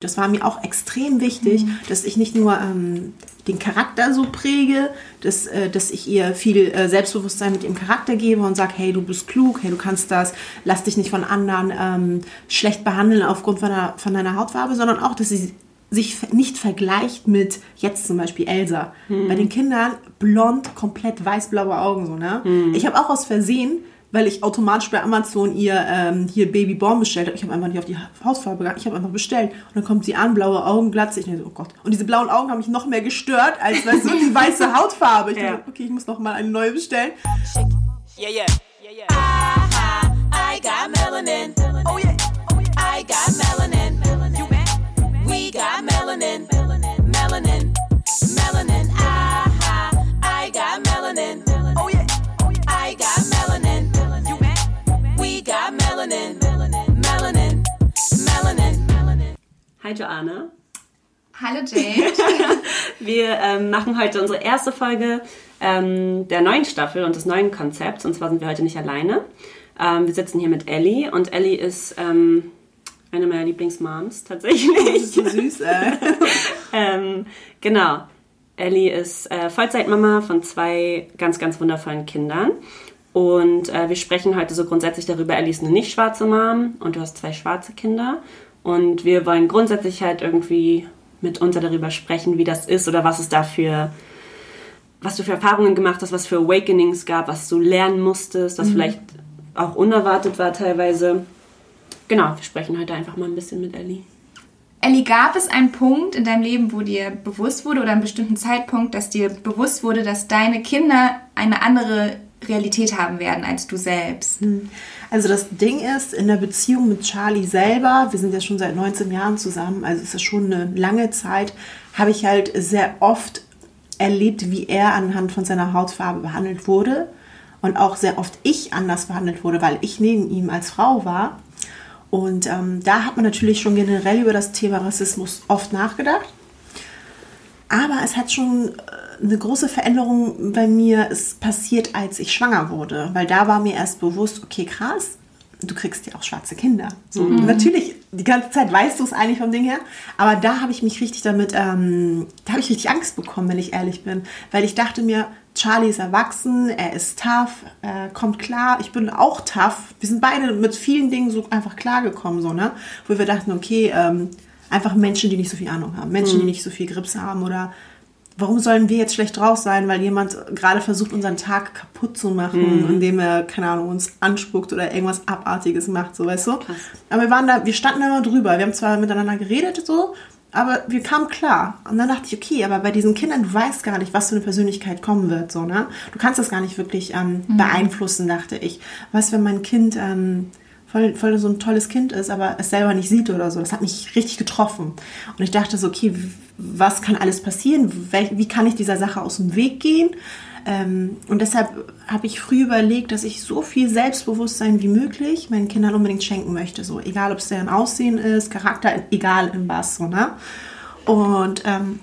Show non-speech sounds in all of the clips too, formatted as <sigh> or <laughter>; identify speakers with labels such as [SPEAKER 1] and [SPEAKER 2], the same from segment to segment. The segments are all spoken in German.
[SPEAKER 1] Das war mir auch extrem wichtig, mhm. dass ich nicht nur ähm, den Charakter so präge, dass, äh, dass ich ihr viel äh, Selbstbewusstsein mit ihrem Charakter gebe und sage, hey, du bist klug, hey, du kannst das, lass dich nicht von anderen ähm, schlecht behandeln aufgrund von, der, von deiner Hautfarbe, sondern auch, dass sie sich nicht vergleicht mit jetzt zum Beispiel Elsa. Mhm. Bei den Kindern blond, komplett weiß-blaue Augen so, ne? Mhm. Ich habe auch aus Versehen weil ich automatisch bei Amazon ihr ähm, hier Babyborn bestellt habe. Ich habe einfach nicht auf die Hautfarbe gegangen, ich habe einfach bestellt. Und dann kommt sie an, blaue Augen, Glatze. Ich denke so, oh Gott. Und diese blauen Augen haben mich noch mehr gestört, als weißt du, die <laughs> weiße Hautfarbe. Ich ja. dachte, okay, ich muss noch mal eine neue bestellen. Yeah, yeah, yeah, yeah. I, I got melanin. Oh yeah, oh yeah. I got melanin. Hi Joanna.
[SPEAKER 2] Hallo Jade. <laughs>
[SPEAKER 1] Wir ähm, machen heute unsere erste Folge ähm, der neuen Staffel und des neuen Konzepts. Und zwar sind wir heute nicht alleine. Ähm, wir sitzen hier mit Ellie und Ellie ist ähm, eine meiner Lieblingsmoms tatsächlich. So süß, ey. <laughs> ähm, genau. Ellie ist äh, Vollzeitmama von zwei ganz, ganz wundervollen Kindern. Und äh, wir sprechen heute so grundsätzlich darüber, Ellie ist eine nicht schwarze Mom und du hast zwei schwarze Kinder. Und wir wollen grundsätzlich halt irgendwie mit uns darüber sprechen, wie das ist oder was es dafür, was du für Erfahrungen gemacht hast, was für Awakenings gab, was du lernen musstest, was mhm. vielleicht auch unerwartet war teilweise. Genau, wir sprechen heute einfach mal ein bisschen mit Ellie.
[SPEAKER 2] Ellie, gab es einen Punkt in deinem Leben, wo dir bewusst wurde oder einen bestimmten Zeitpunkt, dass dir bewusst wurde, dass deine Kinder eine andere Realität haben werden als du selbst. Hm.
[SPEAKER 1] Also das Ding ist, in der Beziehung mit Charlie selber, wir sind ja schon seit 19 Jahren zusammen, also ist schon eine lange Zeit, habe ich halt sehr oft erlebt, wie er anhand von seiner Hautfarbe behandelt wurde und auch sehr oft ich anders behandelt wurde, weil ich neben ihm als Frau war. Und ähm, da hat man natürlich schon generell über das Thema Rassismus oft nachgedacht. Aber es hat schon eine große Veränderung bei mir ist passiert, als ich schwanger wurde, weil da war mir erst bewusst, okay, krass, du kriegst ja auch schwarze Kinder. So, mhm. Natürlich, die ganze Zeit weißt du es eigentlich vom Ding her, aber da habe ich mich richtig damit, ähm, da habe ich richtig Angst bekommen, wenn ich ehrlich bin, weil ich dachte mir, Charlie ist erwachsen, er ist tough, er kommt klar, ich bin auch tough. Wir sind beide mit vielen Dingen so einfach klargekommen, so, ne? Wo wir dachten, okay, ähm, einfach Menschen, die nicht so viel Ahnung haben, Menschen, mhm. die nicht so viel Grips haben oder warum sollen wir jetzt schlecht drauf sein, weil jemand gerade versucht, unseren Tag kaputt zu machen, mhm. indem er, keine Ahnung, uns anspuckt oder irgendwas Abartiges macht, so weißt du? Krass. Aber wir waren da, wir standen da immer drüber. Wir haben zwar miteinander geredet, so, aber wir kamen klar. Und dann dachte ich, okay, aber bei diesen Kindern, du weißt gar nicht, was für eine Persönlichkeit kommen wird, so, ne? Du kannst das gar nicht wirklich ähm, mhm. beeinflussen, dachte ich. Was, wenn mein Kind ähm, voll, voll so ein tolles Kind ist, aber es selber nicht sieht oder so. Das hat mich richtig getroffen. Und ich dachte so, okay, was kann alles passieren? Wie kann ich dieser Sache aus dem Weg gehen? Ähm, und deshalb habe ich früh überlegt, dass ich so viel Selbstbewusstsein wie möglich meinen Kindern unbedingt schenken möchte. So, egal ob es deren Aussehen ist, Charakter, egal in was. So, ne? Und ähm,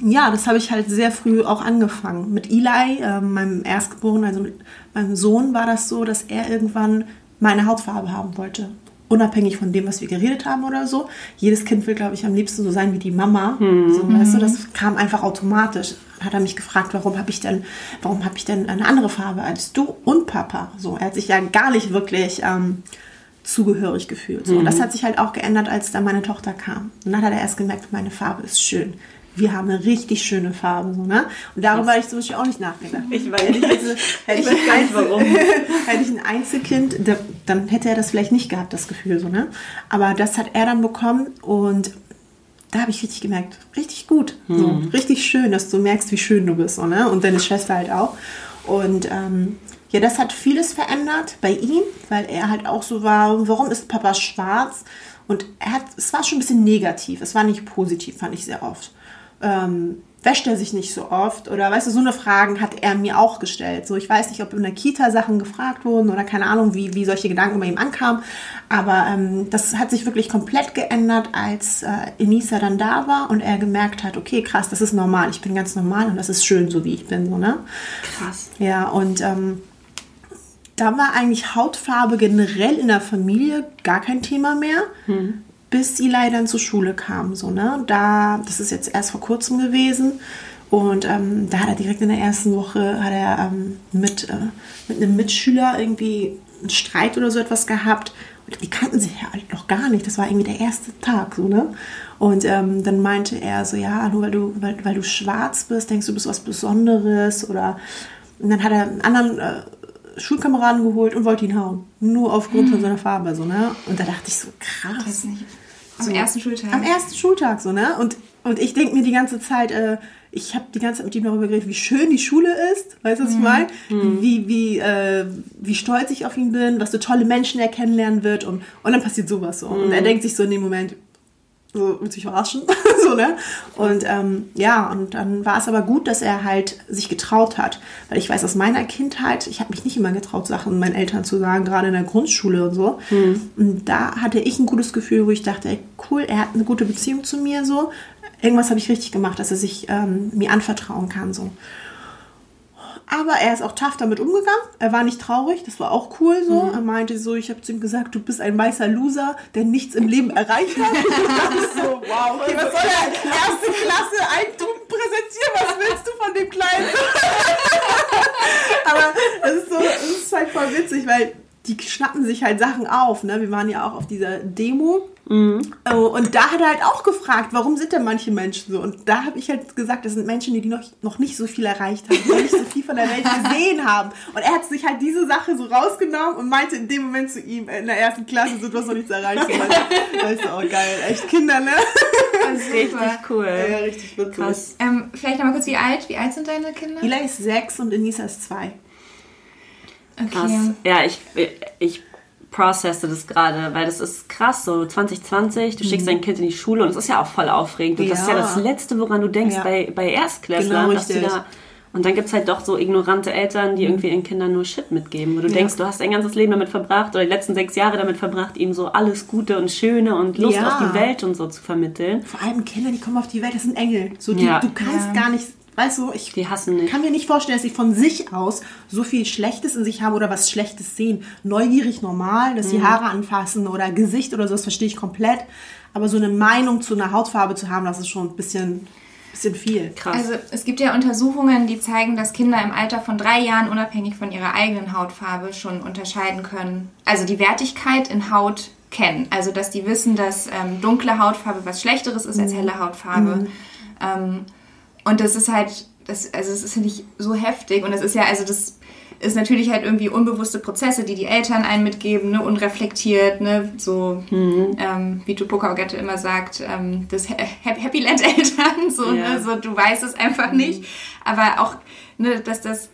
[SPEAKER 1] ja, das habe ich halt sehr früh auch angefangen. Mit Eli, äh, meinem Erstgeborenen, also mit meinem Sohn, war das so, dass er irgendwann meine Hautfarbe haben wollte. Unabhängig von dem, was wir geredet haben oder so. Jedes Kind will, glaube ich, am liebsten so sein wie die Mama. Mhm. So, weißt du, das kam einfach automatisch. Hat er mich gefragt, warum habe ich denn, warum habe ich denn eine andere Farbe als du und Papa? So, er hat sich ja gar nicht wirklich ähm, zugehörig gefühlt. So. Mhm. Und das hat sich halt auch geändert, als dann meine Tochter kam. Und dann hat er erst gemerkt, meine Farbe ist schön wir haben eine richtig schöne Farbe. So, ne? Und darüber habe ich zum Beispiel auch nicht nachgedacht. Ich weiß nicht, hätte, hätte ich, ich weiß warum. <laughs> hätte ich ein Einzelkind, dann hätte er das vielleicht nicht gehabt, das Gefühl. So, ne? Aber das hat er dann bekommen und da habe ich richtig gemerkt, richtig gut. Mhm. So, richtig schön, dass du merkst, wie schön du bist. So, ne? Und deine Schwester halt auch. Und ähm, ja, das hat vieles verändert bei ihm, weil er halt auch so war, warum ist Papa schwarz? Und er hat, es war schon ein bisschen negativ, es war nicht positiv, fand ich sehr oft ähm, wäscht er sich nicht so oft? Oder weißt du, so eine Fragen hat er mir auch gestellt. So, ich weiß nicht, ob in der Kita Sachen gefragt wurden oder keine Ahnung, wie, wie solche Gedanken bei ihm ankamen. Aber ähm, das hat sich wirklich komplett geändert, als äh, Enisa dann da war und er gemerkt hat, okay, krass, das ist normal. Ich bin ganz normal und das ist schön, so wie ich bin. So, ne? Krass. Ja, und ähm, da war eigentlich Hautfarbe generell in der Familie gar kein Thema mehr. Hm bis Eli dann zur Schule kam. So, ne? Da, das ist jetzt erst vor kurzem gewesen. Und ähm, da hat er direkt in der ersten Woche hat er ähm, mit, äh, mit einem Mitschüler irgendwie einen Streit oder so etwas gehabt. Und die kannten sich ja halt noch gar nicht. Das war irgendwie der erste Tag, so, ne? Und ähm, dann meinte er so, ja, nur weil du, weil, weil du schwarz bist, denkst du, bist was Besonderes oder und dann hat er einen anderen äh, Schulkameraden geholt und wollte ihn hauen. Nur aufgrund von seiner Farbe, so, ne? Und da dachte ich so, krass.
[SPEAKER 2] Weiß nicht. Am
[SPEAKER 1] So.
[SPEAKER 2] ersten Schultag.
[SPEAKER 1] Am ersten Schultag, so, ne? Und, und ich denke mir die ganze Zeit, äh, ich habe die ganze Zeit mit ihm darüber geredet, wie schön die Schule ist, weißt du, was ich meine? Wie, wie, äh, wie stolz ich auf ihn bin, was für tolle Menschen er kennenlernen wird und, und dann passiert sowas so. Und er denkt sich so in dem Moment, so mit sich verarschen, <laughs> so, ne? Und ähm, ja, und dann war es aber gut, dass er halt sich getraut hat. Weil ich weiß aus meiner Kindheit, ich habe mich nicht immer getraut, Sachen meinen Eltern zu sagen, gerade in der Grundschule und so. Und da hatte ich ein gutes Gefühl, wo ich dachte, ey, cool, er hat eine gute Beziehung zu mir, so. Irgendwas habe ich richtig gemacht, dass er sich ähm, mir anvertrauen kann, so. Aber er ist auch tough damit umgegangen. Er war nicht traurig, das war auch cool so. Er meinte so, ich habe zu ihm gesagt, du bist ein weißer Loser, der nichts im Leben erreicht hat. <laughs> So, wow, okay, was soll er? Erste Klasse Eigentum präsentieren, was willst du von dem Kleinen? <laughs> Aber es ist so, es ist halt voll witzig, weil die schnappen sich halt Sachen auf. Ne? Wir waren ja auch auf dieser Demo. Oh, Und da hat er halt auch gefragt, warum sind denn manche Menschen so? Und da habe ich halt gesagt, das sind Menschen, die, noch, noch nicht so viel erreicht haben, noch nicht so viel von der Welt <laughs> gesehen haben. Und er hat sich halt diese Sache so rausgenommen und meinte in dem Moment zu ihm, in der ersten Klasse, so, du hast noch nichts erreicht. <laughs> Weißt du, oh geil, echt Kinder, ne?
[SPEAKER 3] Richtig <laughs> cool.
[SPEAKER 1] Ja, richtig witzig.
[SPEAKER 3] Krass.
[SPEAKER 2] Ähm, vielleicht nochmal kurz, wie alt? Wie alt sind deine Kinder?
[SPEAKER 1] Eli ist sechs und Enisa ist zwei.
[SPEAKER 3] Krass. Ja, ich, ich processe das gerade, weil das ist krass, so 2020, du schickst dein Kind in die Schule und es ist ja auch voll aufregend. Und das ist ja
[SPEAKER 1] Ja.
[SPEAKER 3] das Letzte, woran du denkst
[SPEAKER 1] Ja.
[SPEAKER 3] bei, bei Erstklässlern,
[SPEAKER 1] Genau,
[SPEAKER 3] dass die da. Und dann gibt es halt doch so ignorante Eltern, die irgendwie ihren Kindern nur Shit mitgeben, wo du
[SPEAKER 1] Ja.
[SPEAKER 3] denkst, du hast dein ganzes Leben damit verbracht oder die letzten sechs Jahre damit verbracht, ihnen so alles Gute und Schöne und Lust
[SPEAKER 1] Ja.
[SPEAKER 3] auf die Welt und so zu vermitteln.
[SPEAKER 1] Vor allem Kinder, die kommen auf die Welt, das sind Engel. So, die,
[SPEAKER 3] Ja.
[SPEAKER 1] Du kannst
[SPEAKER 2] Ja.
[SPEAKER 1] gar nicht, weißt du, ich
[SPEAKER 3] Die hassen nicht.
[SPEAKER 1] kann mir nicht vorstellen, dass sie von sich aus so viel Schlechtes in sich haben oder was Schlechtes sehen. Neugierig normal, dass sie
[SPEAKER 3] Mhm.
[SPEAKER 1] Haare anfassen oder Gesicht oder so, das verstehe ich komplett. Aber so eine Meinung zu einer Hautfarbe zu haben, das ist schon ein bisschen, bisschen viel.
[SPEAKER 3] Krass.
[SPEAKER 2] Also es gibt ja Untersuchungen, die zeigen, dass Kinder im Alter von drei Jahren unabhängig von ihrer eigenen Hautfarbe schon unterscheiden können. Also die Wertigkeit in Haut kennen. Also dass die wissen, dass ähm, dunkle Hautfarbe was Schlechteres ist als helle Hautfarbe. Ähm, und das ist halt, das, also das ist nicht so heftig. Und das ist ja, also das ist natürlich halt irgendwie unbewusste Prozesse, die die Eltern einen mitgeben, ne, unreflektiert, ne, so ähm, wie Tupoka Ogette immer sagt, ähm, das Ha- Ha- Happy Land <laughs> Eltern, so,
[SPEAKER 3] Ja.
[SPEAKER 2] ne, so du weißt es einfach nicht, aber auch, ne, dass das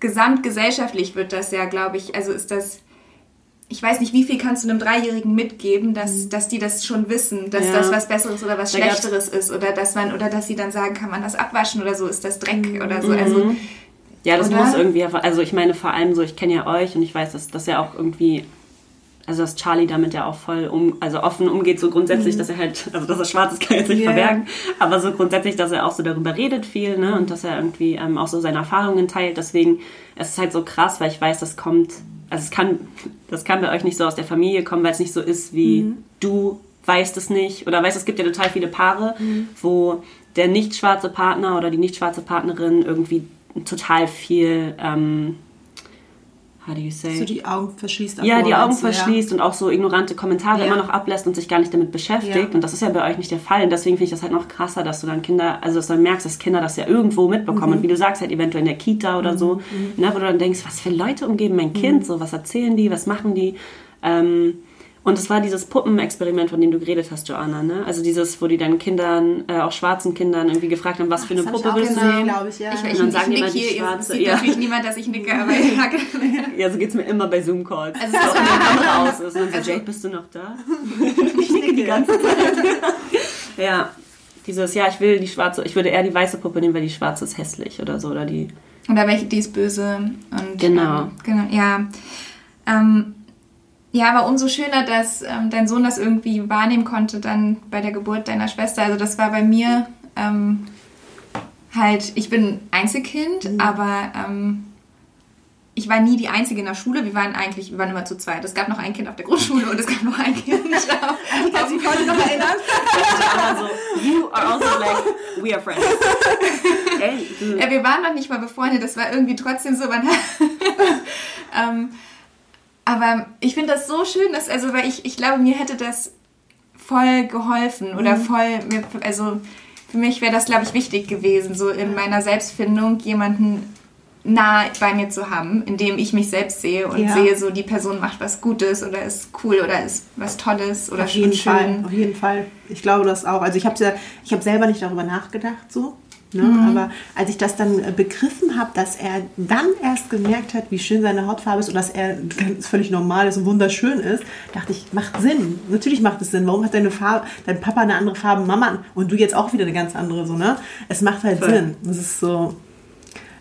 [SPEAKER 2] gesamtgesellschaftlich wird das ja, glaube ich, also ist das ich weiß nicht, wie viel kannst du einem Dreijährigen mitgeben, dass, dass die das schon wissen, dass
[SPEAKER 3] Ja.
[SPEAKER 2] das was Besseres oder was Schlechteres ist oder dass man oder dass sie dann sagen, kann man das abwaschen oder so, ist das Dreck oder so. Also
[SPEAKER 3] Ja, das
[SPEAKER 2] Oder?
[SPEAKER 3] muss irgendwie, also ich meine vor allem so, ich kenne ja euch und ich weiß, dass, dass er auch irgendwie, also dass Charlie damit ja auch voll um, also offen umgeht, so grundsätzlich, dass er halt, also dass er schwarz ist, kann er jetzt nicht
[SPEAKER 1] Ja.
[SPEAKER 3] verbergen, aber so grundsätzlich, dass er auch so darüber redet viel, ne, und dass er irgendwie ähm, auch so seine Erfahrungen teilt, deswegen es ist halt so krass, weil ich weiß, das kommt, also es kann, das kann bei euch nicht so aus der Familie kommen, weil es nicht so ist wie du weißt es nicht. Oder weißt, es gibt ja total viele Paare, wo der nicht schwarze Partner oder die nicht schwarze Partnerin irgendwie total viel, ähm, how do you say?
[SPEAKER 1] So die Augen verschließt.
[SPEAKER 3] ja, die Augen
[SPEAKER 1] du, ja?
[SPEAKER 3] verschließt und auch so ignorante Kommentare
[SPEAKER 1] Ja.
[SPEAKER 3] immer noch ablässt und sich gar nicht damit beschäftigt.
[SPEAKER 1] Ja.
[SPEAKER 3] Und das ist ja bei euch nicht der Fall. Und deswegen finde ich das halt noch krasser, dass du dann Kinder, also dass du dann merkst, dass Kinder das ja irgendwo mitbekommen.
[SPEAKER 1] Mhm.
[SPEAKER 3] Und wie du sagst, halt eventuell in der Kita oder so, ne, wo du dann denkst, was für Leute umgeben mein
[SPEAKER 1] Mhm.
[SPEAKER 3] Kind, so was erzählen die, was machen die. Ähm, und es war dieses Puppenexperiment, von dem du geredet hast, Joanna. Ne? Also dieses, wo die dann Kindern, äh, auch schwarzen Kindern irgendwie gefragt haben, was für eine
[SPEAKER 1] Das ich
[SPEAKER 3] Puppe willst du
[SPEAKER 1] glaube ich, ja.
[SPEAKER 2] ich,
[SPEAKER 3] Und
[SPEAKER 2] ich,
[SPEAKER 3] dann
[SPEAKER 2] ich,
[SPEAKER 3] sagen die
[SPEAKER 2] nick
[SPEAKER 3] immer die
[SPEAKER 2] hier, es
[SPEAKER 3] schwarze,
[SPEAKER 2] sieht
[SPEAKER 3] ja.
[SPEAKER 2] natürlich niemand, dass ich nicke, aber ja, <laughs>
[SPEAKER 3] Ja, so geht's mir immer bei Zoom-Calls.
[SPEAKER 2] Also
[SPEAKER 3] Also,
[SPEAKER 2] das
[SPEAKER 3] wenn
[SPEAKER 2] war-
[SPEAKER 3] die <laughs> Kamera aus ist. Und dann so,
[SPEAKER 2] Also-
[SPEAKER 3] Jade, bist du noch da? <laughs> ich nicke die ganze Zeit. ja, dieses, ja, ich will die schwarze, ich würde eher die weiße Puppe nehmen, weil die schwarze ist hässlich oder so. Oder die.
[SPEAKER 2] Oder welche, die ist böse. Und,
[SPEAKER 3] Genau.
[SPEAKER 2] Ähm, genau, ja. Ähm, ja, aber umso schöner, dass ähm, dein Sohn das irgendwie wahrnehmen konnte dann bei der Geburt deiner Schwester. Also das war bei mir ähm, halt, ich bin Einzelkind, aber ähm, ich war nie die Einzige in der Schule. Wir waren eigentlich, wir waren immer zu zweit. Es gab noch ein Kind auf der Grundschule und es gab noch ein Kind <laughs> auf,
[SPEAKER 1] Ich kann sich heute noch erinnern. <laughs>
[SPEAKER 3] Also, you are also like, we are friends. <laughs> Ey, du,
[SPEAKER 2] Ja, wir waren noch nicht mal befreundet, das war irgendwie trotzdem so. Man ähm, aber ich finde das so schön, dass, also, weil ich, ich glaube, mir hätte das voll geholfen oder voll, mir, also für mich wäre das, glaube ich, wichtig gewesen, so in meiner Selbstfindung jemanden nah bei mir zu haben, in dem ich mich selbst sehe und
[SPEAKER 1] Ja.
[SPEAKER 2] sehe, so die Person macht was Gutes oder ist cool oder ist was Tolles oder
[SPEAKER 1] Auf jeden
[SPEAKER 2] schön.
[SPEAKER 1] Fall, auf jeden Fall. Ich glaube das auch. Also ich habe ja, ich habe selber nicht darüber nachgedacht so. Ne?
[SPEAKER 2] Mhm.
[SPEAKER 1] Aber als ich das dann äh, begriffen habe, dass er dann erst gemerkt hat, wie schön seine Hautfarbe ist und dass er ganz völlig normal ist und wunderschön ist, dachte ich, macht Sinn. Natürlich macht es Sinn. Warum hat deine Farbe, dein Papa eine andere Farbe, Mama und du jetzt auch wieder eine ganz andere so, ne? Es macht halt
[SPEAKER 3] Voll.
[SPEAKER 1] Sinn. Das ist so,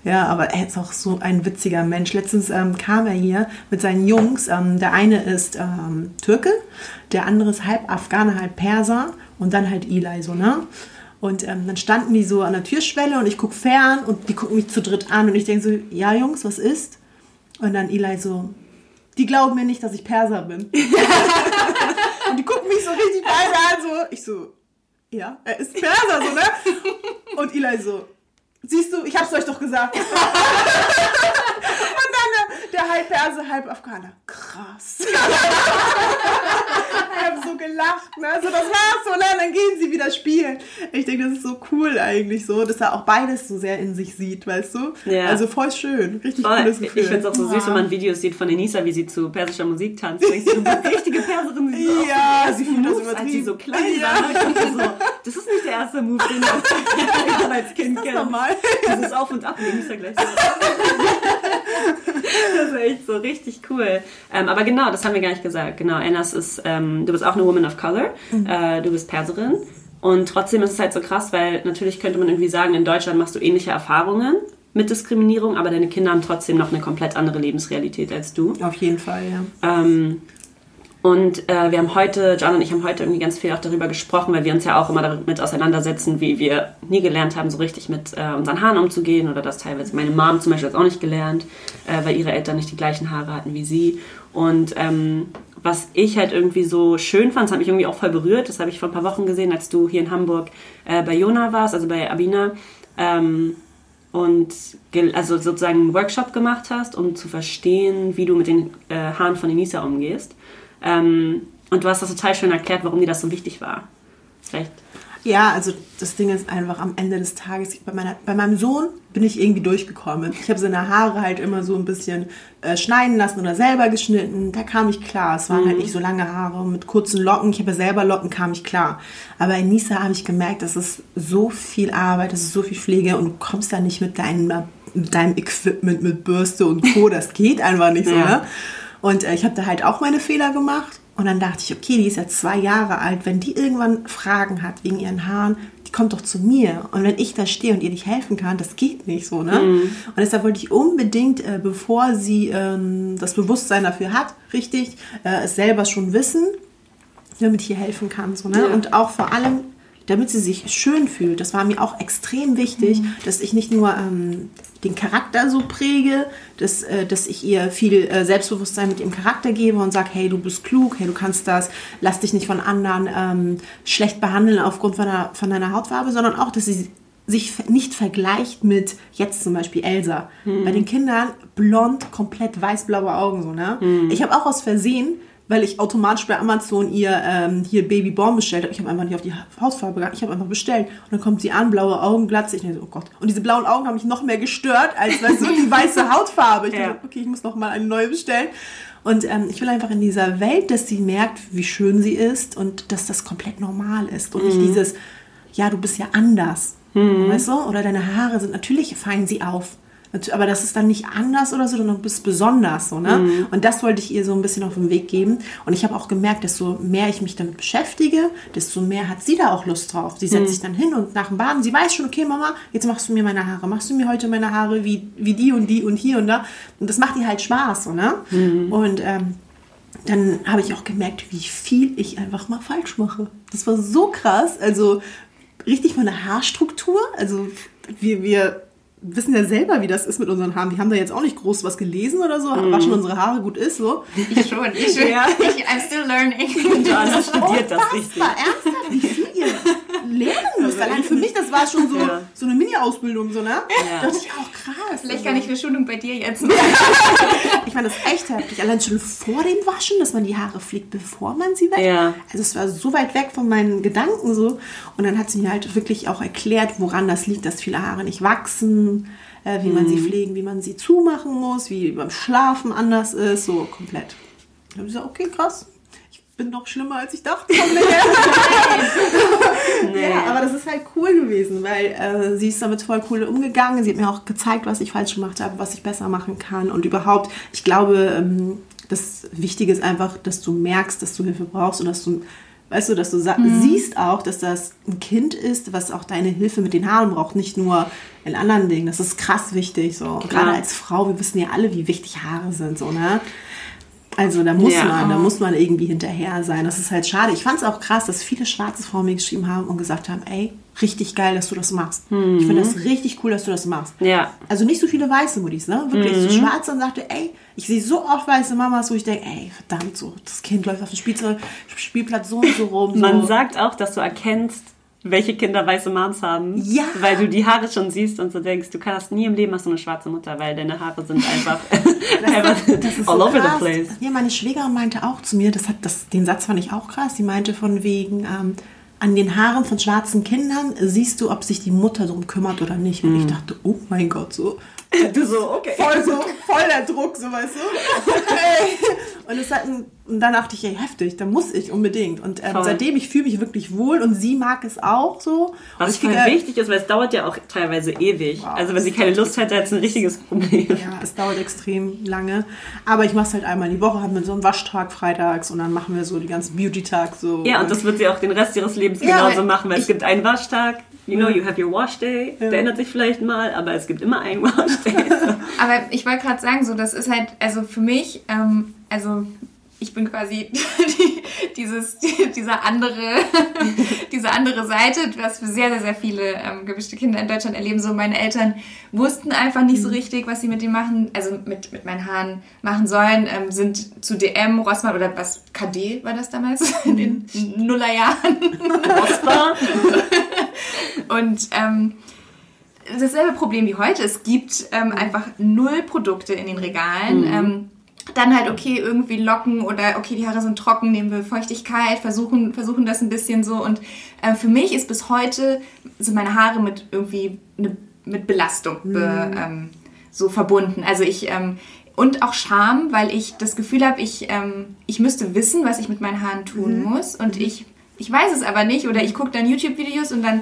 [SPEAKER 1] ja, aber er ist auch so ein witziger Mensch. Letztens ähm, kam er hier mit seinen Jungs. Ähm, der eine ist ähm, Türke, der andere ist halb Afghaner, halb Perser und dann halt Eli so, ne? Und ähm, dann standen die so an der Türschwelle und ich guck fern und die gucken mich zu dritt an und ich denke so, ja Jungs, was ist? Und dann Eli so, die glauben mir nicht, dass ich Perser bin. <laughs> und die gucken mich so richtig beide an, so, ich so, ja, er ist Perser, so, ne? Und Eli so, siehst du, ich hab's euch doch gesagt. <laughs> Und dann der, der halb Perser, halb Afghaner. Krass. <laughs> ich hab so gelacht, ne? So, das war's so, ne? Dann gehen sie wieder spielen. Ich denke, das ist so cool eigentlich so, dass er auch beides so sehr in sich sieht, weißt du?
[SPEAKER 3] Ja.
[SPEAKER 1] Also voll schön. Richtig
[SPEAKER 3] Voll.
[SPEAKER 1] cooles
[SPEAKER 3] Ich
[SPEAKER 1] Gefühl.
[SPEAKER 3] finde es auch so süß, wenn man Videos sieht von Enisa, wie sie zu persischer Musik tanzt. Denkst du, eine richtige Perserin. Sie so
[SPEAKER 1] Ja,
[SPEAKER 3] auch
[SPEAKER 1] sie
[SPEAKER 3] so
[SPEAKER 1] fühlt das
[SPEAKER 3] Moves, als sie
[SPEAKER 1] übertrieben.
[SPEAKER 3] so klein
[SPEAKER 1] Ja.
[SPEAKER 3] war. Ich so, das ist nicht der erste Move, den ich <laughs> als Kind
[SPEAKER 1] das
[SPEAKER 3] kenne.
[SPEAKER 1] normal?
[SPEAKER 3] Dieses Auf und Ab, Enisa gleich so. <laughs> <laughs> Das ist echt so richtig cool. Ähm, aber genau, das haben wir gar nicht gesagt. Genau, Enas ist, ähm, du bist auch eine Woman of Color. Äh, du bist Perserin. Und trotzdem ist es halt so krass, weil natürlich könnte man irgendwie sagen, in Deutschland machst du ähnliche Erfahrungen mit Diskriminierung, aber deine Kinder haben trotzdem noch eine komplett andere Lebensrealität als du.
[SPEAKER 1] Auf jeden Fall, ja.
[SPEAKER 3] Ähm, und äh, wir haben heute, John und ich haben heute irgendwie ganz viel auch darüber gesprochen, weil wir uns ja auch immer damit auseinandersetzen, wie wir nie gelernt haben, so richtig mit äh, unseren Haaren umzugehen oder das teilweise. Meine Mom zum Beispiel hat es auch nicht gelernt, äh, weil ihre Eltern nicht die gleichen Haare hatten wie sie. Und ähm, was ich halt irgendwie so schön fand, das hat mich irgendwie auch voll berührt, das habe ich vor ein paar Wochen gesehen, als du hier in Hamburg äh, bei Jona warst, also bei Abina. Ähm, und also sozusagen einen Workshop gemacht hast, um zu verstehen, wie du mit den äh, Haaren von Enisa umgehst. Ähm, und du hast das total schön erklärt, warum dir das so wichtig war. Vielleicht.
[SPEAKER 1] Ja, also das Ding ist einfach am Ende des Tages, bei, meiner, bei meinem Sohn bin ich irgendwie durchgekommen. Ich habe seine Haare halt immer so ein bisschen äh, schneiden lassen oder selber geschnitten. Da kam ich klar. Es waren halt nicht so lange Haare mit kurzen Locken. Ich habe ja selber Locken, kam ich klar. Aber in Nisa habe ich gemerkt, das ist so viel Arbeit, das ist so viel Pflege und du kommst da nicht mit, deinem mit deinem Equipment, mit Bürste und Co. Das geht einfach nicht so,
[SPEAKER 3] Ja.
[SPEAKER 1] ne? Und äh, ich habe da halt auch meine Fehler gemacht. Und dann dachte ich, okay, die ist ja zwei Jahre alt. Wenn die irgendwann Fragen hat wegen ihren Haaren, die kommt doch zu mir. Und wenn ich da stehe und ihr nicht helfen kann, das geht nicht so, ne? Und deshalb wollte ich unbedingt, äh, bevor sie ähm, das Bewusstsein dafür hat, richtig, äh, es selber schon wissen, damit ich ihr helfen kann, so, ne?
[SPEAKER 3] Ja.
[SPEAKER 1] Und auch vor allem, damit sie sich schön fühlt. Das war mir auch extrem wichtig, dass ich nicht nur ähm, den Charakter so präge, dass, äh, dass ich ihr viel äh, Selbstbewusstsein mit ihrem Charakter gebe und sage, hey, du bist klug, hey, du kannst das, lass dich nicht von anderen ähm, schlecht behandeln aufgrund von, der, von deiner Hautfarbe, sondern auch, dass sie sich nicht vergleicht mit jetzt zum Beispiel Elsa. Bei den Kindern blond, komplett weiß-blaue Augen so, ne? Ich habe auch aus Versehen weil ich automatisch bei Amazon ihr ähm, hier Baby Born bestellt habe. Ich habe einfach nicht auf die Hautfarbe geachtet. Ich habe einfach bestellt. Und dann kommt sie an, blaue Augen, Glatze. Ich denke, so, oh Gott. Und diese blauen Augen haben mich noch mehr gestört, als weißt du, die weiße <laughs> Hautfarbe. Ich
[SPEAKER 3] Ja.
[SPEAKER 1] dachte, okay, ich muss noch mal eine neue bestellen. Und ähm, ich will einfach in dieser Welt, dass sie merkt, wie schön sie ist und dass das komplett normal ist. Und nicht dieses, ja, du bist ja anders. Weißt du? Oder deine Haare sind, natürlich fallen sie auf. Aber das ist dann nicht anders oder so, sondern du bist besonders so, ne? Und das wollte ich ihr so ein bisschen auf den Weg geben. Und ich habe auch gemerkt, desto mehr ich mich damit beschäftige, desto mehr hat sie da auch Lust drauf. Sie setzt sich dann hin und nach dem Baden, sie weiß schon, okay, Mama, jetzt machst du mir meine Haare. Machst du mir heute meine Haare wie, wie die und die und hier und da. Und das macht ihr halt Spaß, so, ne? Und ähm, dann habe ich auch gemerkt, wie viel ich einfach mal falsch mache. Das war so krass. Also richtig der Haarstruktur. Also wir, wir wissen ja selber, wie das ist mit unseren Haaren. Die haben da jetzt auch nicht groß was gelesen oder so, mm. waschen unsere Haare gut ist, so.
[SPEAKER 2] Ich schon, ich <laughs> schon. Ja. <laughs> Ich, I'm still learning. <laughs>
[SPEAKER 3] Joanna studiert das richtig.
[SPEAKER 1] ernsthaft, wie viel ihr lernen müsst. Allein für mich, das war schon so, ja. so eine Mini-Ausbildung, so, ne? Ja. Da dachte ich auch krass.
[SPEAKER 2] Vielleicht also. kann ich eine Schulung bei dir jetzt
[SPEAKER 1] Ich fand das echt heftig. Allein schon vor dem Waschen, dass man die Haare fliegt, bevor man sie wäscht. Ja. Also es war so weit weg von meinen Gedanken so. Und dann hat sie mir halt wirklich auch erklärt, woran das liegt, dass viele Haare nicht wachsen, äh, wie man sie mhm. pflegen, wie man sie zumachen muss, wie beim Schlafen anders ist, so komplett. Dann habe ich gesagt, okay, krass, bin noch schlimmer, als ich dachte. <laughs> nee. Ja, aber das ist halt cool gewesen, weil äh, sie ist damit voll cool umgegangen. Sie hat mir auch gezeigt, was ich falsch gemacht habe, was ich besser machen kann. Und überhaupt, ich glaube, ähm, das Wichtige ist einfach, dass du merkst, dass du Hilfe brauchst und dass du, weißt du, dass du mhm. siehst auch, dass das ein Kind ist, was auch deine Hilfe mit den Haaren braucht, nicht nur in anderen Dingen. Das ist krass wichtig. So. Gerade als Frau, wir wissen ja alle, wie wichtig Haare sind. So, ne? Also da muss ja. man, da muss man irgendwie hinterher sein. Das ist halt schade. Ich fand es auch krass, dass viele schwarze Frauen mir geschrieben haben und gesagt haben, ey, richtig geil, dass du das machst. Mhm. Ich finde das richtig cool, dass du das machst. Ja. Also nicht so viele weiße Muttis, ne? Wirklich mhm. so schwarze und sagte, ey, ich sehe so oft weiße Mamas, wo ich denke, ey, verdammt, so, das Kind läuft auf dem Spielplatz so und so rum. So.
[SPEAKER 3] Man sagt auch, dass du erkennst, welche Kinder weiße Moms haben. Ja. Weil du die Haare schon siehst und so denkst, du kannst nie im Leben hast du eine schwarze Mutter, weil deine Haare sind <laughs> einfach, einfach
[SPEAKER 1] all so over krass. the place. Ja, meine Schwägerin meinte auch zu mir, das hat, das, den Satz fand ich auch krass, sie meinte von wegen, ähm, an den Haaren von schwarzen Kindern siehst du, ob sich die Mutter darum kümmert oder nicht. Und mhm. ich dachte, oh mein Gott, so.
[SPEAKER 3] Du so, okay.
[SPEAKER 1] Voll so, voll der Druck, so weißt du. <laughs> und es hat ein, und dann dachte ich, ey, heftig, da muss ich unbedingt. Und ähm, seitdem, ich fühle mich wirklich wohl und sie mag es auch so.
[SPEAKER 3] Was voll kriege, wichtig ist, weil es dauert ja auch teilweise ewig. Wow, also wenn sie keine Lust hätte, hätte es ein richtiges Problem.
[SPEAKER 1] Ja, es dauert extrem lange. Aber ich mache es halt einmal die Woche, haben wir so einen Waschtag freitags und dann machen wir so die ganzen Beauty-Tag so.
[SPEAKER 3] Ja, und das wird sie auch den Rest ihres Lebens ja, genauso machen, weil es gibt einen Waschtag, you know, you have your wash day. Ja. Der ändert sich vielleicht mal, aber es gibt immer einen <laughs> wash day.
[SPEAKER 2] aber ich wollte gerade sagen, so, das ist halt, also für mich, ähm, also ich bin quasi <laughs> die, dieses, die, dieser andere, <laughs> diese andere Seite, was für sehr, sehr, sehr viele ähm, gewischte Kinder in Deutschland erleben. So, meine Eltern wussten einfach nicht so mhm. richtig, was sie mit dem machen, also mit, mit meinen Haaren machen sollen, ähm, sind zu DM, Rossmann oder was, KD war das damals <laughs> in den mhm. Nullerjahren. Rossmann. Und ähm, dasselbe Problem wie heute. Es gibt ähm, einfach null Produkte in den Regalen. Mhm. Ähm, dann halt, okay, irgendwie locken oder okay, die Haare sind trocken, nehmen wir Feuchtigkeit, versuchen, versuchen das ein bisschen so. Und äh, für mich ist bis heute, sind meine Haare mit irgendwie ne, mit Belastung mhm. be, ähm, so verbunden. Also ich, ähm, und auch Scham, weil ich das Gefühl habe, ich, ähm, ich müsste wissen, was ich mit meinen Haaren tun mhm. muss. Und mhm. ich, ich weiß es aber nicht. Oder ich gucke dann YouTube-Videos und dann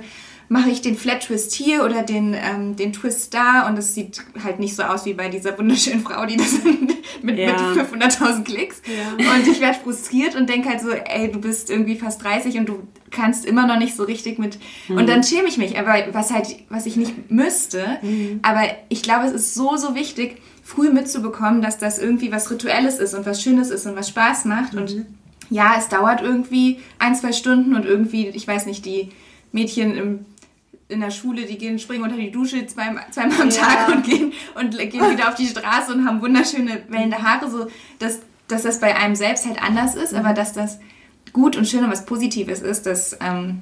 [SPEAKER 2] mache ich den Flat Twist hier oder den, ähm, den Twist da und es sieht halt nicht so aus wie bei dieser wunderschönen Frau, die das <laughs> mit, ja. mit 500.000 Klicks. Ja. Und ich werde frustriert und denke halt so, ey, du bist irgendwie fast 30 und du kannst immer noch nicht so richtig mit. Mhm. Und dann schäme ich mich, aber was halt, was ich nicht müsste. Mhm. Aber ich glaube, es ist so, so wichtig, früh mitzubekommen, dass das irgendwie was Rituelles ist und was Schönes ist und was Spaß macht. Mhm. Und ja, es dauert irgendwie ein, zwei Stunden und irgendwie, ich weiß nicht, die Mädchen im in der Schule, die gehen, springen unter die Dusche zweimal, zweimal am ja. Tag und gehen und gehen wieder auf die Straße und haben wunderschöne wellende Haare, so dass, dass das bei einem selbst halt anders ist, aber dass das gut und schön und was Positives ist, das ähm,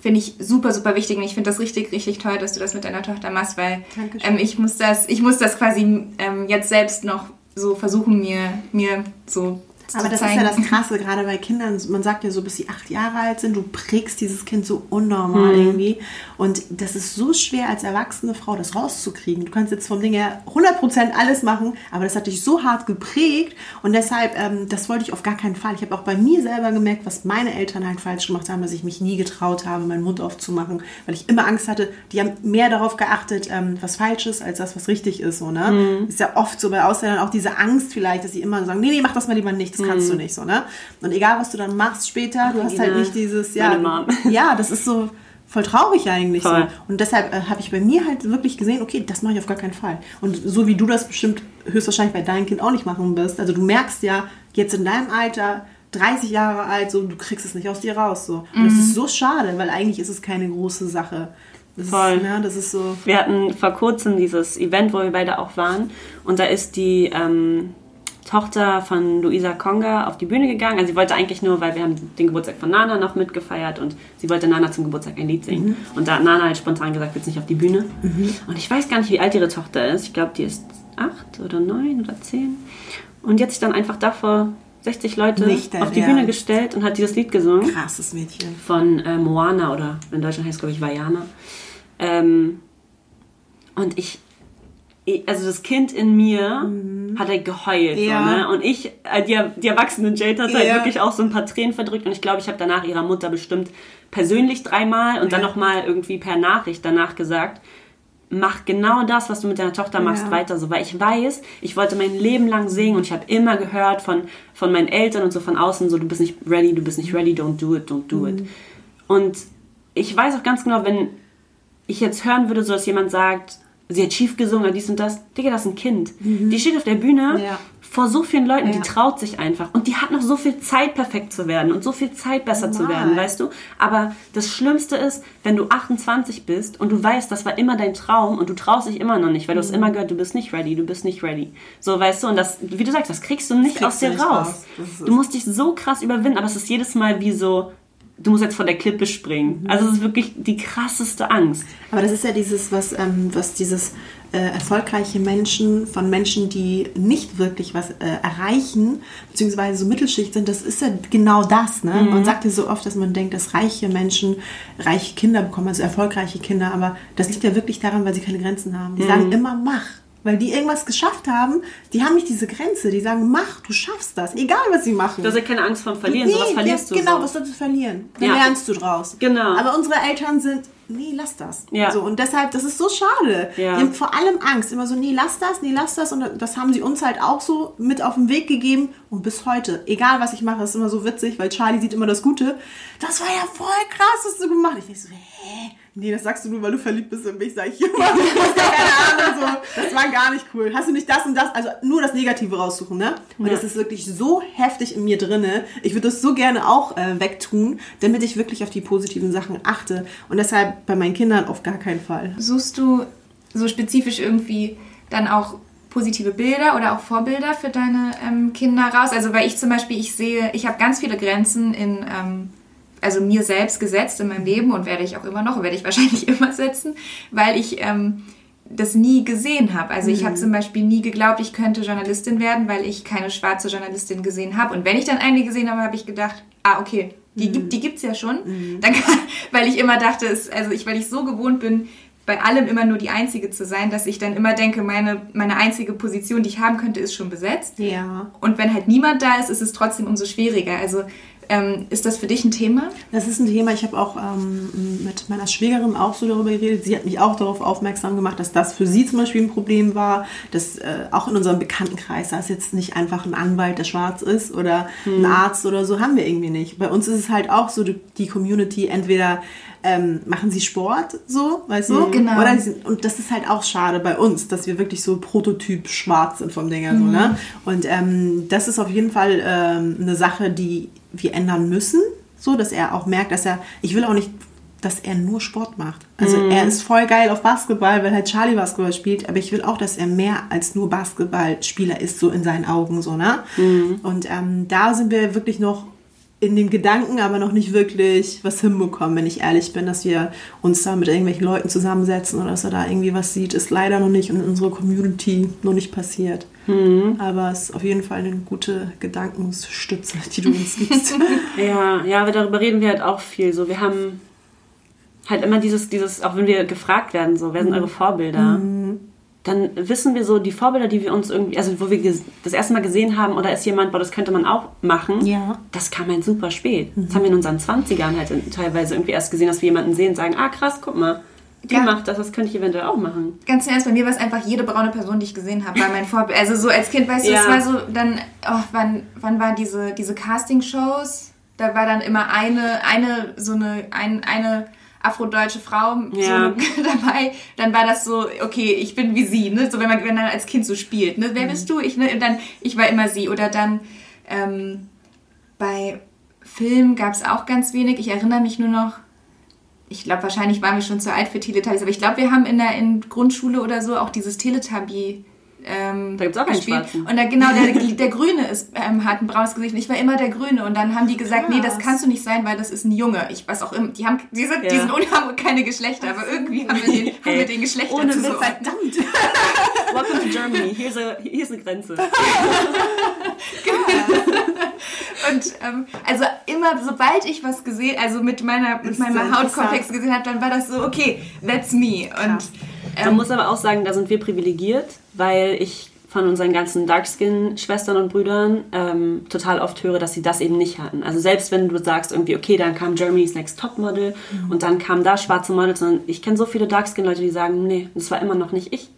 [SPEAKER 2] finde ich super, super wichtig und ich finde das richtig, richtig toll, dass du das mit deiner Tochter machst, weil ähm, ich muss das, ich muss das quasi ähm, jetzt selbst noch so versuchen, mir, mir so
[SPEAKER 1] aber das zeigen. ist ja das Krasse, gerade bei Kindern. Man sagt ja so, bis sie acht Jahre alt sind, du prägst dieses Kind so unnormal mhm. irgendwie. Und das ist so schwer als erwachsene Frau, das rauszukriegen. Du kannst jetzt vom Ding her 100% alles machen, aber das hat dich so hart geprägt. Und deshalb, ähm, das wollte ich auf gar keinen Fall. Ich habe auch bei mir selber gemerkt, was meine Eltern halt falsch gemacht haben, dass ich mich nie getraut habe, meinen Mund aufzumachen, weil ich immer Angst hatte. Die haben mehr darauf geachtet, ähm, was falsch ist, als das, was richtig ist. So, ne? Mhm. Ist ja oft so bei Ausländern auch diese Angst vielleicht, dass sie immer sagen, nee, nee, mach das mal lieber nicht das kannst mhm. du nicht so, ne? Und egal, was du dann machst später, du hast halt nicht dieses, ja, <laughs> ja, das ist so voll traurig eigentlich voll. so. Und deshalb äh, habe ich bei mir halt wirklich gesehen, okay, das mache ich auf gar keinen Fall. Und so wie du das bestimmt höchstwahrscheinlich bei deinem Kind auch nicht machen wirst, also du merkst ja jetzt in deinem Alter, 30 Jahre alt, so du kriegst es nicht aus dir raus so. Und mhm. das ist so schade, weil eigentlich ist es keine große Sache. Das
[SPEAKER 3] Voll.
[SPEAKER 1] Ist, ne, das ist so.
[SPEAKER 3] Wir hatten vor kurzem dieses Event, wo wir beide auch waren. Und da ist die ähm, Tochter von Luisa Conga auf die Bühne gegangen. Also sie wollte eigentlich nur, weil wir haben den Geburtstag von Nana noch mitgefeiert und sie wollte Nana zum Geburtstag ein Lied singen. Und da hat Nana halt spontan gesagt, willst du nicht auf die Bühne? Und ich weiß gar nicht, wie alt ihre Tochter ist. Ich glaube, die ist acht oder neun oder zehn. Und jetzt sich dann einfach davor 60 Leute
[SPEAKER 1] dein
[SPEAKER 3] auf die Bühne
[SPEAKER 1] Ernst.
[SPEAKER 3] gestellt und hat dieses Lied gesungen
[SPEAKER 1] Krasses Mädchen.
[SPEAKER 3] von äh, Moana oder in Deutschland heißt es, glaube ich, Vajana. Ähm, und ich, ich- also das Kind in mir hat halt geheult.
[SPEAKER 1] Mhm. Ja.
[SPEAKER 3] So, ne? Und ich, äh, die, die erwachsene Jade hat halt
[SPEAKER 1] Ja.
[SPEAKER 3] wirklich auch so ein paar Tränen verdrückt. Und ich glaube, ich habe danach ihrer Mutter bestimmt persönlich dreimal und dann
[SPEAKER 1] Ja.
[SPEAKER 3] nochmal irgendwie per Nachricht danach gesagt, mach genau das, was du mit deiner Tochter machst,
[SPEAKER 1] Ja.
[SPEAKER 3] weiter so. Weil ich weiß, ich wollte mein Leben lang singen und ich habe immer gehört von, von meinen Eltern und so von außen, so du bist nicht ready, du bist nicht ready, don't do it, don't do it. Und ich weiß auch ganz genau, wenn ich jetzt hören würde, so dass jemand sagt, sie hat schief gesungen dies und das, Digga, das ist ein Kind. Die steht auf der Bühne
[SPEAKER 1] Ja.
[SPEAKER 3] vor so vielen Leuten,
[SPEAKER 1] Ja.
[SPEAKER 3] die traut sich einfach. Und die hat noch so viel Zeit, perfekt zu werden und so viel Zeit, besser zu
[SPEAKER 1] Normal.
[SPEAKER 3] werden, weißt du? Aber das Schlimmste ist, wenn du 28 bist und du weißt, das war immer dein Traum und du traust dich immer noch nicht, weil du
[SPEAKER 1] Mhm.
[SPEAKER 3] hast immer gehört, du bist nicht ready, du bist nicht ready. So, weißt du? Und das, wie du sagst, das kriegst du nicht
[SPEAKER 1] kriegst
[SPEAKER 3] aus dir
[SPEAKER 1] du
[SPEAKER 3] raus.
[SPEAKER 1] raus.
[SPEAKER 3] Du musst dich so krass überwinden, aber es ist jedes Mal wie so, du musst jetzt von der Klippe springen.
[SPEAKER 1] Mhm.
[SPEAKER 3] Also es ist wirklich die krasseste Angst.
[SPEAKER 1] Aber das ist ja dieses, was, ähm, was dieses äh, erfolgreiche Menschen von Menschen, die nicht wirklich was äh, erreichen, beziehungsweise so Mittelschicht sind, das ist ja genau das. Ne?
[SPEAKER 3] Mhm.
[SPEAKER 1] Man sagt ja so oft, dass man denkt, dass reiche Menschen reiche Kinder bekommen, also erfolgreiche Kinder, aber das liegt ja wirklich daran, weil sie keine Grenzen haben.
[SPEAKER 3] Mhm.
[SPEAKER 1] Die sagen immer, mach. Weil die irgendwas geschafft haben, die haben nicht diese Grenze. Die sagen, mach, du schaffst das, egal was sie machen.
[SPEAKER 3] Du hast ja keine Angst vor dem Verlieren, sowas verlierst
[SPEAKER 1] ja,
[SPEAKER 3] du.
[SPEAKER 1] Genau,
[SPEAKER 3] so.
[SPEAKER 1] was sollst du verlieren? Dann
[SPEAKER 3] Ja.
[SPEAKER 1] lernst du draus.
[SPEAKER 3] Genau.
[SPEAKER 1] Aber unsere Eltern sind, nee, lass das.
[SPEAKER 3] Ja.
[SPEAKER 1] So, und deshalb, das ist so schade.
[SPEAKER 3] Ja.
[SPEAKER 1] Die haben vor allem Angst. Immer so, nee, lass das, nee, lass das. Und das haben sie uns halt auch so mit auf den Weg gegeben. Und bis heute, egal was ich mache, ist immer so witzig, weil Charlie sieht immer das Gute. Das war ja voll krass, was du gemacht hast. Ich denke so, hä? Nee, das sagst du nur, weil du verliebt bist in mich, sag ich immer. <laughs> Keine Ahnung, so. Das war gar nicht cool. Hast du nicht das und das? Also nur das Negative raussuchen, ne? Und
[SPEAKER 3] Ja.
[SPEAKER 1] das ist wirklich so heftig in mir drinne. Ich würde das so gerne auch äh, wegtun, damit ich wirklich auf die positiven Sachen achte. Und deshalb bei meinen Kindern auf gar keinen Fall.
[SPEAKER 2] Suchst du so spezifisch irgendwie dann auch positive Bilder oder auch Vorbilder für deine ähm, Kinder raus? Also weil ich zum Beispiel, ich sehe, ich habe ganz viele Grenzen in, ähm, also mir selbst gesetzt in meinem Leben und werde ich auch immer noch, werde ich wahrscheinlich <laughs> immer setzen, weil ich ähm, das nie gesehen habe. Also ich habe zum Beispiel nie geglaubt, ich könnte Journalistin werden, weil ich keine schwarze Journalistin gesehen habe. Und wenn ich dann eine gesehen habe, habe ich gedacht, ah, okay, die, gibt, die gibt's ja schon. Dann kann, <laughs> weil ich immer dachte, es, also ich, weil ich so gewohnt bin, bei allem immer nur die Einzige zu sein, dass ich dann immer denke, meine, meine einzige Position, die ich haben könnte, ist schon besetzt.
[SPEAKER 1] Ja.
[SPEAKER 2] Und wenn halt niemand da ist, ist es trotzdem umso schwieriger. Also ähm, ist das für dich ein Thema?
[SPEAKER 1] Das ist ein Thema, ich habe auch ähm, mit meiner Schwägerin auch so darüber geredet. Sie hat mich auch darauf aufmerksam gemacht, dass das für sie zum Beispiel ein Problem war. Dass äh, auch in unserem Bekanntenkreis, da ist jetzt nicht einfach ein Anwalt, der schwarz ist oder ein Arzt oder so, haben wir irgendwie nicht. Bei uns ist es halt auch so, die, Community, entweder ähm, machen sie Sport, so, weißt du?
[SPEAKER 2] Genau.
[SPEAKER 1] Oder sind, und das ist halt auch schade bei uns, dass wir wirklich so Prototyp schwarz sind vom Dinger, so, ne? Und ähm, das ist auf jeden Fall ähm, eine Sache, die wir ändern müssen, so, dass er auch merkt, dass er, ich will auch nicht, dass er nur Sport macht. Also er ist voll geil auf Basketball, weil halt Charlie Basketball spielt, aber ich will auch, dass er mehr als nur Basketballspieler ist, so in seinen Augen, so, ne? Und ähm, da sind wir wirklich noch in dem Gedanken aber noch nicht wirklich was hinbekommen, wenn ich ehrlich bin, dass wir uns da mit irgendwelchen Leuten zusammensetzen oder dass er da irgendwie was sieht, ist leider noch nicht in unserer Community noch nicht passiert. Aber es ist auf jeden Fall eine gute Gedankensstütze, die du uns gibst. <laughs> <laughs>
[SPEAKER 3] Ja, ja, aber darüber reden wir halt auch viel. So, wir haben halt immer dieses, dieses, auch wenn wir gefragt werden, so, wer sind eure Vorbilder? Dann wissen wir so, die Vorbilder, die wir uns irgendwie, also wo wir das erste Mal gesehen haben, oder ist jemand, boah, das könnte man auch machen,
[SPEAKER 1] Ja.
[SPEAKER 3] das kam halt super spät. Das haben wir in unseren 20ern halt teilweise irgendwie erst gesehen, dass wir jemanden sehen und sagen, ah krass, guck mal, die
[SPEAKER 2] Ja.
[SPEAKER 3] macht das, das könnte ich eventuell auch machen.
[SPEAKER 2] Ganz ernst, bei mir war es einfach jede braune Person, die ich gesehen habe, war mein Vorbild. <laughs> Also so als Kind, weißt du,
[SPEAKER 3] Ja.
[SPEAKER 2] es war so, dann, oh, wann, wann waren diese, diese Casting-Shows? Da war dann immer eine, eine, so eine, ein, eine afrodeutsche Frau so
[SPEAKER 3] Ja.
[SPEAKER 2] eine, <laughs> dabei. Dann war das so, okay, ich bin wie sie, ne? So wenn man, wenn man als Kind so spielt, ne? Wer bist du? Ich, ne? Und dann, ich war immer sie. Oder dann, ähm, bei Film gab es auch ganz wenig. Ich erinnere mich nur noch, ich glaube, wahrscheinlich waren wir schon zu alt für Teletubbies, aber ich glaube, wir haben in der in Grundschule oder so auch dieses Teletubby ähm,
[SPEAKER 3] Da gibt's auch einen Schwarzen.
[SPEAKER 2] Und da, genau, der, <laughs> der Grüne ist, ähm, hat ein braunes Gesicht. Und ich war immer der Grüne. Und dann haben die gesagt, nee, das kannst du nicht sein, weil das ist ein Junge. Ich weiß auch immer, die haben, die sind, die
[SPEAKER 3] Ja.
[SPEAKER 2] sind und haben keine Geschlechter, aber irgendwie haben wir den, haben wir den Geschlechter
[SPEAKER 3] Ohne
[SPEAKER 2] zu
[SPEAKER 3] Witz.
[SPEAKER 2] so.
[SPEAKER 1] Verdammt. <laughs>
[SPEAKER 3] Welcome to Germany. Hier ist, a, hier ist eine Grenze. <laughs>
[SPEAKER 2] Und ähm, also immer, sobald ich was gesehen, also mit meiner, mit meinem
[SPEAKER 1] so
[SPEAKER 2] Hautkomplex gesehen habe, dann war das so, okay, that's me. Und
[SPEAKER 1] Krass.
[SPEAKER 3] Man
[SPEAKER 2] ähm,
[SPEAKER 3] muss aber auch sagen, da sind wir privilegiert, weil ich von unseren ganzen Darkskin-Schwestern und Brüdern ähm, total oft höre, dass sie das eben nicht hatten. Also selbst wenn du sagst irgendwie, okay, dann kam Germany's Next Topmodel und dann kamen da schwarze Models, sondern ich kenne so viele Darkskin-Leute, die sagen, nee, das war immer noch nicht ich.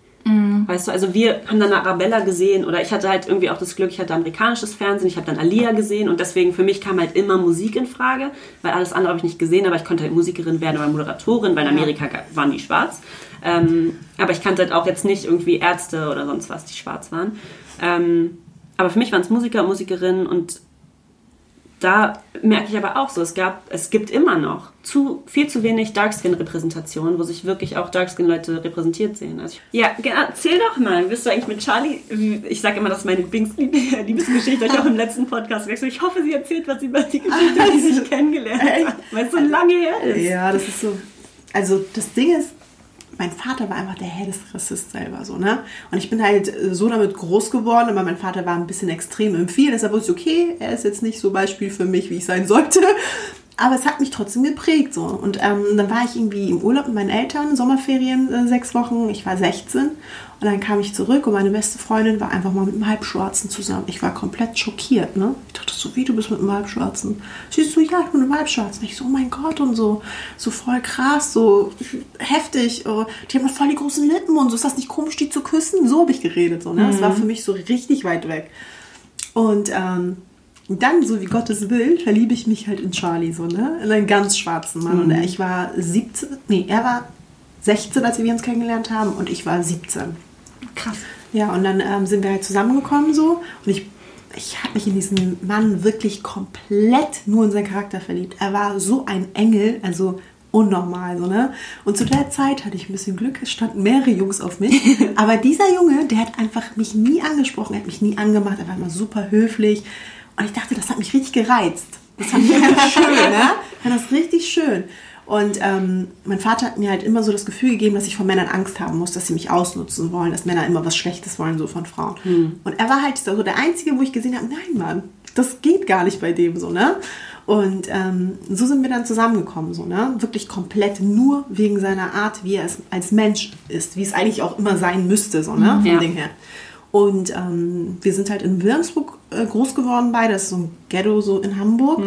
[SPEAKER 3] Weißt du, also wir haben dann Arabella gesehen oder ich hatte halt irgendwie auch das Glück, ich hatte amerikanisches Fernsehen, ich habe dann Alia gesehen und deswegen für mich kam halt immer Musik in Frage, weil alles andere habe ich nicht gesehen, aber ich konnte halt Musikerin werden oder Moderatorin, weil in Amerika waren die schwarz. Ähm, aber ich kannte halt auch jetzt nicht irgendwie Ärzte oder sonst was, die schwarz waren. Ähm, aber für mich waren es Musiker, Musikerinnen und da merke ich aber auch so, es gab, es gibt immer noch zu, viel zu wenig Darkskin-Repräsentationen, wo sich wirklich auch Darkskin-Leute repräsentiert sehen. Also ich, ja, erzähl doch mal, bist du eigentlich mit Charlie, ich sage immer, das ist meine Lieblings Liebesgeschichte, habe ich auch im letzten Podcast gesagt. Ich hoffe, sie erzählt was über die Geschichte, wie sie sich <laughs> kennengelernt hat, weil es so lange her ist.
[SPEAKER 1] Ja, das ist so. Also das Ding ist, mein Vater war einfach der härteste Rassist selber so, ne? Und ich bin halt äh, so damit groß geworden, aber mein Vater war ein bisschen extrem im Viel, deshalb wusste ich, okay, er ist jetzt nicht so Beispiel für mich, wie ich sein sollte. Aber es hat mich trotzdem geprägt so. Und ähm, dann war ich irgendwie im Urlaub mit meinen Eltern, Sommerferien, äh, sechs Wochen. Ich war 16 und dann kam ich zurück und meine beste Freundin war einfach mal mit einem Halbschwarzen zusammen. Ich war komplett schockiert, ne? Ich dachte so, wie, du bist mit einem Halbschwarzen? Sie ist so, ja, ich bin mit einem Halbschwarzen. Ich so, oh mein Gott und so, so voll krass, so heftig. Oh, die haben voll die großen Lippen und so. Ist das nicht komisch, die zu küssen? So habe ich geredet, so, ne? Das war für mich so richtig weit weg. Und ähm, dann, so wie Gottes will, verliebe ich mich halt in Charlie, so, ne? In einen ganz schwarzen Mann. Und ich war 17, nee, er war 16, als wir uns kennengelernt haben und ich war 17.
[SPEAKER 3] Krass.
[SPEAKER 1] Ja, und dann ähm, sind wir halt zusammengekommen so und ich, ich habe mich in diesen Mann wirklich komplett nur in seinen Charakter verliebt. Er war so ein Engel, also unnormal so, ne? Und zu der Zeit hatte ich ein bisschen Glück, es standen mehrere Jungs auf mich. <laughs> Aber dieser Junge, der hat einfach mich nie angesprochen, er hat mich nie angemacht, er war immer super höflich. Und ich dachte, das hat mich richtig gereizt. Das fand ich ganz schön, ne? Ich fand das richtig schön. Und ähm, mein Vater hat mir halt immer so das Gefühl gegeben, dass ich von Männern Angst haben muss, dass sie mich ausnutzen wollen, dass Männer immer was Schlechtes wollen, so von Frauen. Und er war halt so der Einzige, wo ich gesehen habe, nein, Mann, das geht gar nicht bei dem so, ne? Und ähm, so sind wir dann zusammengekommen, so, ne? Wirklich komplett nur wegen seiner Art, wie er es als Mensch ist, wie es eigentlich auch immer sein müsste, so, ne? Vom
[SPEAKER 3] Ja.
[SPEAKER 1] Ding her. Und ähm, wir sind halt in Wilhelmsburg äh, groß geworden beide, das ist so ein Ghetto so in Hamburg.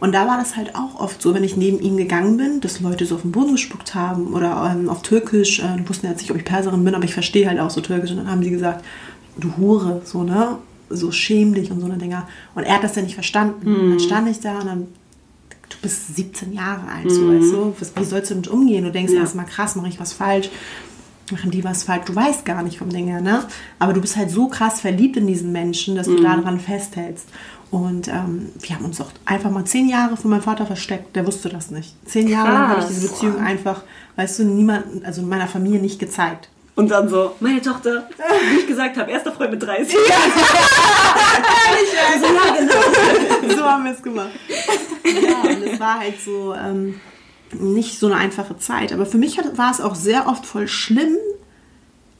[SPEAKER 1] Und da war das halt auch oft so, wenn ich neben ihm gegangen bin, dass Leute so auf den Boden gespuckt haben oder ähm, auf Türkisch. Äh, die wussten jetzt nicht, ob ich Perserin bin, aber ich verstehe halt auch so Türkisch. Und dann haben sie gesagt, du Hure, so, ne? So schäm dich und so eine Dinger. Und er hat das ja nicht verstanden. Dann stand ich da und dann du bist 17 Jahre alt, so, weißt du? Was, wie sollst du damit umgehen? Du denkst
[SPEAKER 3] Ja.
[SPEAKER 1] erstmal, krass, mache ich was falsch? Machen die was falsch? Du weißt gar nicht vom Ding her, ne? Aber du bist halt so krass verliebt in diesen Menschen, dass du daran festhältst. Und ähm, wir haben uns auch einfach mal zehn Jahre von meinem Vater versteckt. Der wusste das nicht. Zehn Jahre lang habe ich diese. Beziehung einfach, weißt du, niemanden, also meiner Familie nicht gezeigt.
[SPEAKER 3] Und dann so, meine Tochter, wie ich gesagt habe, erster Freund mit 30.
[SPEAKER 1] Also, <laughs> ja, genau. <laughs> so haben wir es gemacht. Ja, und es war halt so ähm, nicht so eine einfache Zeit. Aber für mich war es auch sehr oft voll schlimm,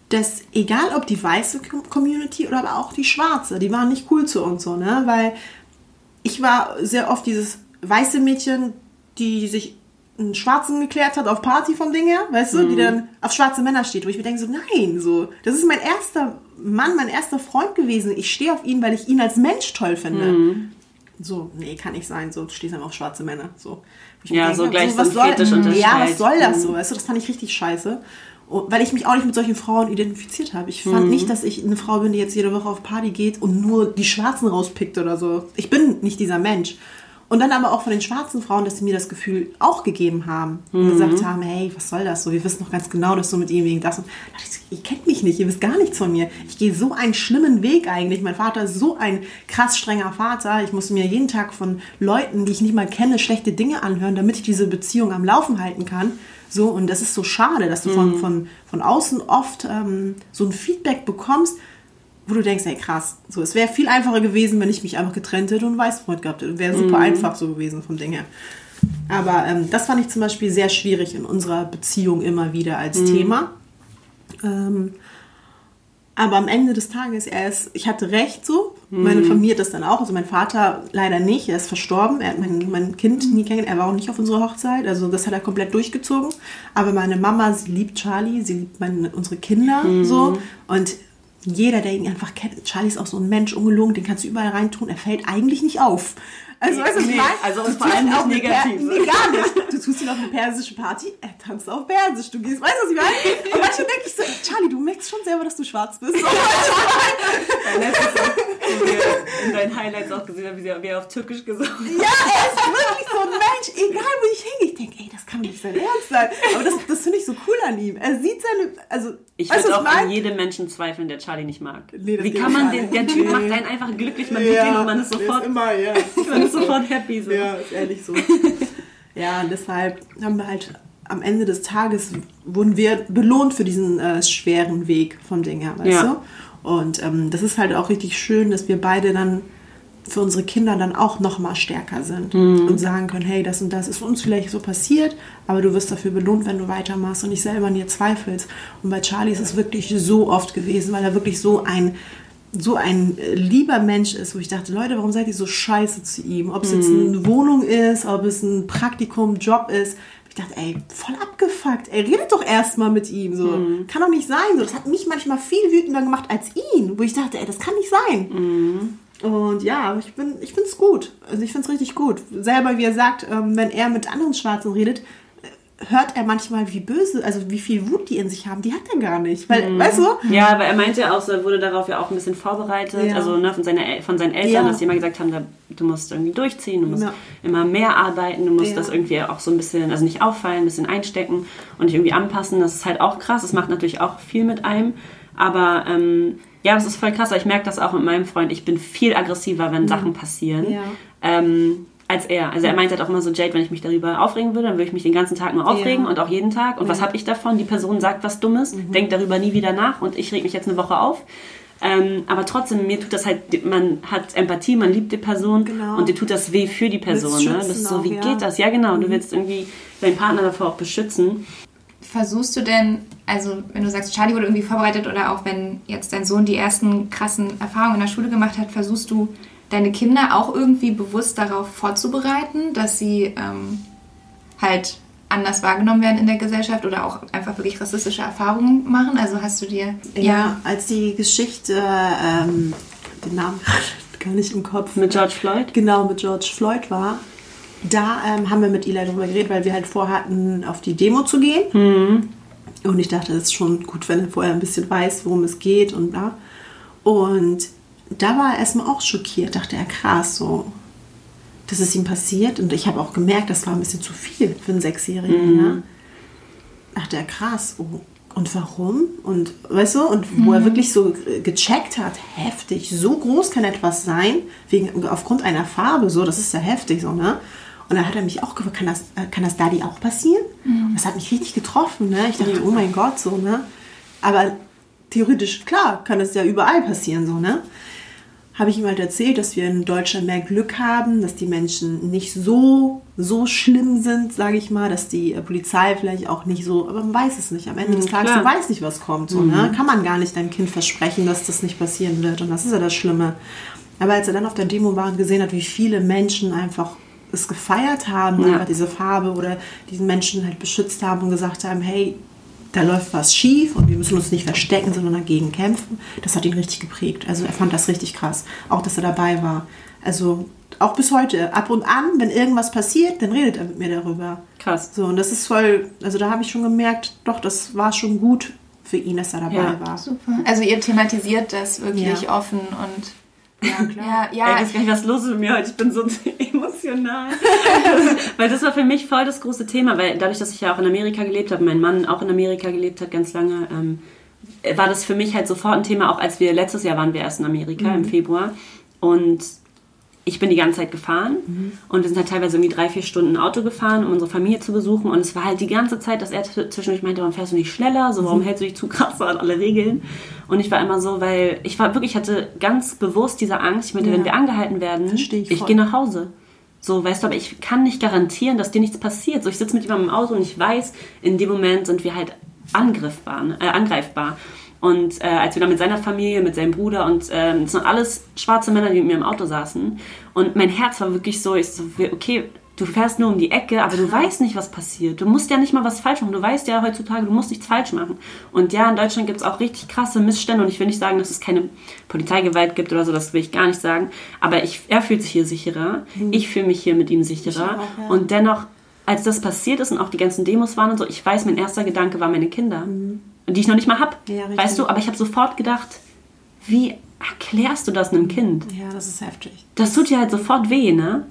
[SPEAKER 1] dass egal ob die weiße Com- Community oder aber auch die schwarze, die waren nicht cool zu uns so, ne? Weil ich war sehr oft dieses weiße Mädchen, die sich einen Schwarzen geklärt hat auf Party vom Ding her, weißt du, die dann auf schwarze Männer steht, wo ich mir denke so, nein, so, das ist mein erster Mann, mein erster Freund gewesen. Ich stehe auf ihn, weil ich ihn als Mensch toll finde. So, nee, kann nicht sein. So, du stehst einfach auf schwarze Männer. So. Ich
[SPEAKER 3] Ja, so gleich so
[SPEAKER 1] was soll,
[SPEAKER 3] Fetisch
[SPEAKER 1] ja,
[SPEAKER 3] unterstellt.
[SPEAKER 1] was soll das so? Weißt du, das fand ich richtig scheiße. Und, weil ich mich auch nicht mit solchen Frauen identifiziert habe. Ich fand nicht, dass ich eine Frau bin, die jetzt jede Woche auf Party geht und nur die Schwarzen rauspickt oder so. Ich bin nicht dieser Mensch. Und dann aber auch von den schwarzen Frauen, dass sie mir das Gefühl auch gegeben haben. Und gesagt haben, hey, was soll das so? Wir wissen doch ganz genau, dass du mit ihm wegen das und ich, ihr kennt mich nicht, ihr wisst gar nichts von mir. Ich gehe so einen schlimmen Weg eigentlich. Mein Vater ist so ein krass strenger Vater. Ich musste mir jeden Tag von Leuten, die ich nicht mal kenne, schlechte Dinge anhören, damit ich diese Beziehung am Laufen halten kann. So, und das ist so schade, dass du von, von, von außen oft ähm, so ein Feedback bekommst, wo du denkst, ey krass, so es wäre viel einfacher gewesen, wenn ich mich einfach getrennt hätte und einen Weißfreund gehabt hätte. Wäre super einfach so gewesen vom Ding her. Aber ähm, das fand ich zum Beispiel sehr schwierig in unserer Beziehung immer wieder als Thema. Ähm, aber am Ende des Tages, er ist, ich hatte recht so. Meine Familie hat das dann auch. Also mein Vater leider nicht, er ist verstorben. Er hat mein, mein Kind nie kennengelernt. Er war auch nicht auf unserer Hochzeit. Also das hat er komplett durchgezogen. Aber meine Mama, sie liebt Charlie, sie liebt meine, unsere Kinder so. Und jeder, der ihn einfach kennt, Charlie ist auch so ein Mensch, ungelogen, den kannst du überall reintun. Er fällt eigentlich nicht auf. Also, weißt du,
[SPEAKER 3] Nee, also
[SPEAKER 1] Du
[SPEAKER 3] und vor allem
[SPEAKER 1] eine
[SPEAKER 3] negativ.
[SPEAKER 1] Nee, gar nicht. Du tust ihn auf eine persische Party, er tanzt auf Persisch. Du gehst, weißt du, was ich meine? Und manchmal denke ich so, Charlie, du merkst schon selber, dass du schwarz bist. So,
[SPEAKER 3] in deinen Highlights auch gesehen haben, wie er- wie er auf Türkisch gesungen hat.
[SPEAKER 1] Ja, er ist wirklich so ein Mensch, egal wo ich hingehe. Ich denke, ey, das kann doch nicht sein Ernst sein. Aber das, das finde ich so cool an ihm. Er sieht seine, also,
[SPEAKER 3] Ich
[SPEAKER 1] weißt
[SPEAKER 3] würde auch an jedem Menschen zweifeln, der Charlie nicht mag.
[SPEAKER 1] Nee,
[SPEAKER 3] Wie kann man den, der Typ
[SPEAKER 1] Nee.
[SPEAKER 3] macht einen einfach glücklich, man sieht den und man ist sofort,
[SPEAKER 1] immer, ja. <laughs>
[SPEAKER 3] man ist sofort happy. So.
[SPEAKER 1] Ja, ist ehrlich so. <laughs> ja, und deshalb haben wir halt am Ende des Tages wurden wir belohnt für diesen äh, schweren Weg vom Ding her, weißt
[SPEAKER 3] Ja.
[SPEAKER 1] du? Und ähm, das ist halt auch richtig schön, dass wir beide dann für unsere Kinder dann auch noch mal stärker sind und sagen können, hey, das und das ist uns vielleicht so passiert, aber du wirst dafür belohnt, wenn du weitermachst und nicht selber an dir zweifelst. Und bei Charlie ist es wirklich so oft gewesen, weil er wirklich so ein so ein äh, lieber Mensch ist, wo ich dachte, Leute, warum seid ihr so scheiße zu ihm? Ob es jetzt eine Wohnung ist, ob es ein Praktikum, Job ist. Ich dachte, ey, voll abgefuckt. Ey, redet doch erstmal mit ihm. So. Kann doch nicht sein. So. Das hat mich manchmal viel wütender gemacht als ihn, wo ich dachte, ey, das kann nicht sein. Und ja, aber ich, bin, ich finde es gut. Also ich finde es richtig gut. Selber, wie er sagt, ähm, wenn er mit anderen Schwarzen redet, äh, hört er manchmal, wie böse, also wie viel Wut die in sich haben. Die hat er gar nicht. Weil, weißt du?
[SPEAKER 3] Ja, aber er meinte ja auch, so, er wurde darauf ja auch ein bisschen vorbereitet,
[SPEAKER 1] Ja.
[SPEAKER 3] also ne, von, seiner, von seinen Eltern,
[SPEAKER 1] Ja.
[SPEAKER 3] dass die immer gesagt haben, da, du musst irgendwie durchziehen, du musst
[SPEAKER 1] Ja.
[SPEAKER 3] immer mehr arbeiten, du musst das irgendwie auch so ein bisschen, also nicht auffallen, ein bisschen einstecken und dich irgendwie anpassen. Das ist halt auch krass, das macht natürlich auch viel mit einem, aber ähm, ja, das ist voll krass, ich merke das auch mit meinem Freund, ich bin viel aggressiver, wenn Sachen passieren.
[SPEAKER 1] Ja.
[SPEAKER 3] Ähm, als er. Also er meinte halt auch immer so, Jade, wenn ich mich darüber aufregen würde, dann würde ich mich den ganzen Tag nur aufregen
[SPEAKER 1] Ja.
[SPEAKER 3] und auch jeden Tag. Und was habe ich davon? Die Person sagt was Dummes,
[SPEAKER 1] Mhm.
[SPEAKER 3] denkt darüber nie wieder nach und ich reg mich jetzt eine Woche auf. Ähm, aber trotzdem, mir tut das halt, man hat Empathie, man liebt die Person
[SPEAKER 1] Genau.
[SPEAKER 3] und dir tut das weh für die Person. Ne? ist so,
[SPEAKER 1] auch,
[SPEAKER 3] wie
[SPEAKER 1] ja.
[SPEAKER 3] geht das? Ja, genau. Du willst irgendwie deinen Partner davor auch beschützen.
[SPEAKER 2] Versuchst du denn, also wenn du sagst, Charlie wurde irgendwie vorbereitet oder auch wenn jetzt dein Sohn die ersten krassen Erfahrungen in der Schule gemacht hat, versuchst du deine Kinder auch irgendwie bewusst darauf vorzubereiten, dass sie ähm, halt anders wahrgenommen werden in der Gesellschaft oder auch einfach wirklich rassistische Erfahrungen machen? Also hast du dir
[SPEAKER 1] Ja, als die Geschichte, ähm, den Namen <laughs> gar nicht im Kopf.
[SPEAKER 3] Mit George Floyd?
[SPEAKER 1] Genau, mit George Floyd war. Da ähm, haben wir mit Eli darüber geredet, weil wir halt vorhatten, auf die Demo zu gehen. Und ich dachte, es ist schon gut, wenn er vorher ein bisschen weiß, worum es geht und bla. Und da war er erstmal auch schockiert, dachte er, krass, so, dass es ihm passiert. Und ich habe auch gemerkt, das war ein bisschen zu viel für einen Sechsjährigen. Ne? dachte er, krass, oh, und warum? Und weißt du, und wo er wirklich so gecheckt hat, heftig, so groß kann etwas sein, wegen, aufgrund einer Farbe, so, das ist ja heftig, so, ne? Und dann hat er mich auch gefragt, kann das, äh, kann das Daddy auch passieren? Das hat mich richtig getroffen, ne? Ich dachte, oh mein Gott, so, ne? Aber theoretisch, klar, kann das ja überall passieren, so, ne? habe ich ihm halt erzählt, dass wir in Deutschland mehr Glück haben, dass die Menschen nicht so, so schlimm sind, sage ich mal, dass die äh, Polizei vielleicht auch nicht so, aber man weiß es nicht. Am Ende des Tages,
[SPEAKER 3] klar.
[SPEAKER 1] du weißt nicht, was kommt. So, ne? Kann man gar nicht deinem Kind versprechen, dass das nicht passieren wird. Und das ist ja das Schlimme. Aber als er dann auf der Demo war und gesehen hat, wie viele Menschen einfach es gefeiert haben,
[SPEAKER 3] Ja.
[SPEAKER 1] einfach diese Farbe oder diesen Menschen halt beschützt haben und gesagt haben, hey, da läuft was schief und wir müssen uns nicht verstecken, sondern dagegen kämpfen. Das hat ihn richtig geprägt. Also er fand das richtig krass. Auch, dass er dabei war. Also auch bis heute. Ab und an, wenn irgendwas passiert, dann redet er mit mir darüber.
[SPEAKER 3] Krass.
[SPEAKER 1] So, und das ist voll, also da habe ich schon gemerkt, doch, das war schon gut für ihn, dass er dabei
[SPEAKER 3] Ja.
[SPEAKER 1] war.
[SPEAKER 2] Super. Also ihr thematisiert das wirklich
[SPEAKER 1] Ja.
[SPEAKER 2] offen und
[SPEAKER 1] Ja, <laughs> klar.
[SPEAKER 2] Ja,
[SPEAKER 3] Ja. ich weiß gar nicht, was los ist mit mir heute. Ich bin so <laughs> emotional. <laughs> weil das war für mich voll das große Thema, weil dadurch, dass ich ja auch in Amerika gelebt habe, mein Mann auch in Amerika gelebt hat ganz lange, ähm, war das für mich halt sofort ein Thema, auch als wir letztes Jahr waren wir erst in Amerika im Februar. Und ich bin die ganze Zeit gefahren und wir sind halt teilweise irgendwie drei, vier Stunden Auto gefahren, um unsere Familie zu besuchen. Und es war halt die ganze Zeit, dass er zwischendurch meinte, warum fährst du nicht schneller? So, warum hältst du dich zu krass an alle Regeln? Und ich war immer so, weil ich war wirklich, ich hatte ganz bewusst diese Angst. Ich meinte,
[SPEAKER 1] Ja.
[SPEAKER 3] wenn wir angehalten werden,
[SPEAKER 1] ich
[SPEAKER 3] ich gehe nach Hause. So, weißt du, aber ich kann nicht garantieren, dass dir nichts passiert. So, ich sitze mit jemandem im Auto und ich weiß, in dem Moment sind wir halt angriffbar, äh, angreifbar. Und äh, als wir dann mit seiner Familie, mit seinem Bruder und ähm, es sind alles schwarze Männer, die mit mir im Auto saßen. Und mein Herz war wirklich so, ich so, okay, du fährst nur um die Ecke, aber du weißt nicht, was passiert. Du musst ja nicht mal was falsch machen. Du weißt ja heutzutage, du musst nichts falsch machen. Und ja, in Deutschland gibt es auch richtig krasse Missstände und ich will nicht sagen, dass es keine Polizeigewalt gibt oder so, das will ich gar nicht sagen. Aber ich, er fühlt sich hier sicherer. Ich fühle mich hier mit ihm sicherer.
[SPEAKER 1] auch, ja.
[SPEAKER 3] Und dennoch, als das passiert ist und auch die ganzen Demos waren und so, ich weiß, mein erster Gedanke war meine Kinder. Die ich noch nicht mal hab.
[SPEAKER 1] Mhm. Ja,
[SPEAKER 3] weißt du, aber ich habe sofort gedacht, wie erklärst du das einem Kind?
[SPEAKER 1] Ja, das ist heftig.
[SPEAKER 3] Das tut dir halt sofort weh, ne?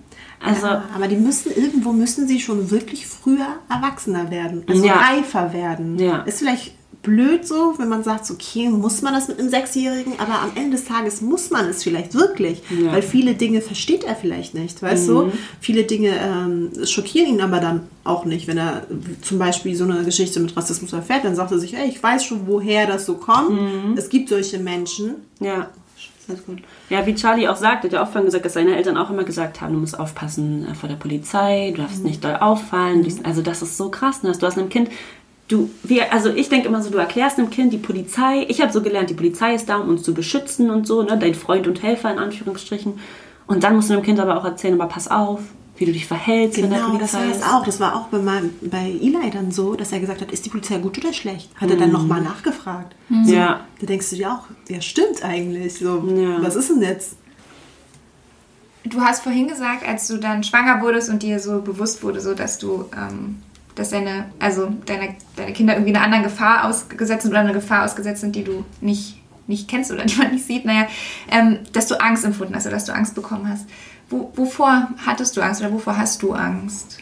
[SPEAKER 3] Also,
[SPEAKER 1] ja, aber die müssen irgendwo müssen sie schon wirklich früher erwachsener werden, also
[SPEAKER 3] Ja.
[SPEAKER 1] reifer werden.
[SPEAKER 3] Ja.
[SPEAKER 1] Ist vielleicht blöd so, wenn man sagt, so, okay, muss man das mit einem Sechsjährigen, aber am Ende des Tages muss man es vielleicht wirklich,
[SPEAKER 3] Ja.
[SPEAKER 1] weil viele Dinge versteht er vielleicht nicht, weißt du? Viele Dinge ähm, schockieren ihn aber dann auch nicht, wenn er zum Beispiel so eine Geschichte mit Rassismus erfährt, dann sagt er sich, ey, ich weiß schon, woher das so kommt. Es gibt solche Menschen.
[SPEAKER 3] ja. Ja, wie Charlie auch sagt, hat ja auch vorhin gesagt, dass seine Eltern auch immer gesagt haben, du musst aufpassen äh, vor der Polizei, du darfst nicht doll auffallen. Dies- Also das ist so krass, ne? dass du hast einem Kind, du, wir, also ich denke immer so, du erklärst einem Kind, die Polizei, ich habe so gelernt, die Polizei ist da, um uns zu beschützen und so, ne? dein Freund und Helfer in Anführungsstrichen. Und dann musst du dem Kind aber auch erzählen, aber pass auf, wie du dich verhältst, wenn der
[SPEAKER 1] Genau, das
[SPEAKER 3] Polizei
[SPEAKER 1] war das
[SPEAKER 3] ist.
[SPEAKER 1] auch. Das war auch bei, meinem, bei Eli dann so, dass er gesagt hat, ist die Polizei gut oder schlecht? Hat er dann nochmal nachgefragt. So,
[SPEAKER 3] Ja.
[SPEAKER 1] Da denkst du dir auch, ja stimmt eigentlich. So,
[SPEAKER 3] Ja.
[SPEAKER 1] Was ist denn jetzt?
[SPEAKER 2] Du hast vorhin gesagt, als du dann schwanger wurdest und dir so bewusst wurde, so dass du, ähm, dass deine, also deine, deine Kinder irgendwie einer anderen Gefahr ausgesetzt sind oder einer Gefahr ausgesetzt sind, die du nicht, nicht kennst oder <laughs> die man nicht sieht, naja, ähm, dass du Angst empfunden hast oder dass du Angst bekommen hast. Wo, wovor hattest du Angst oder wovor hast du Angst?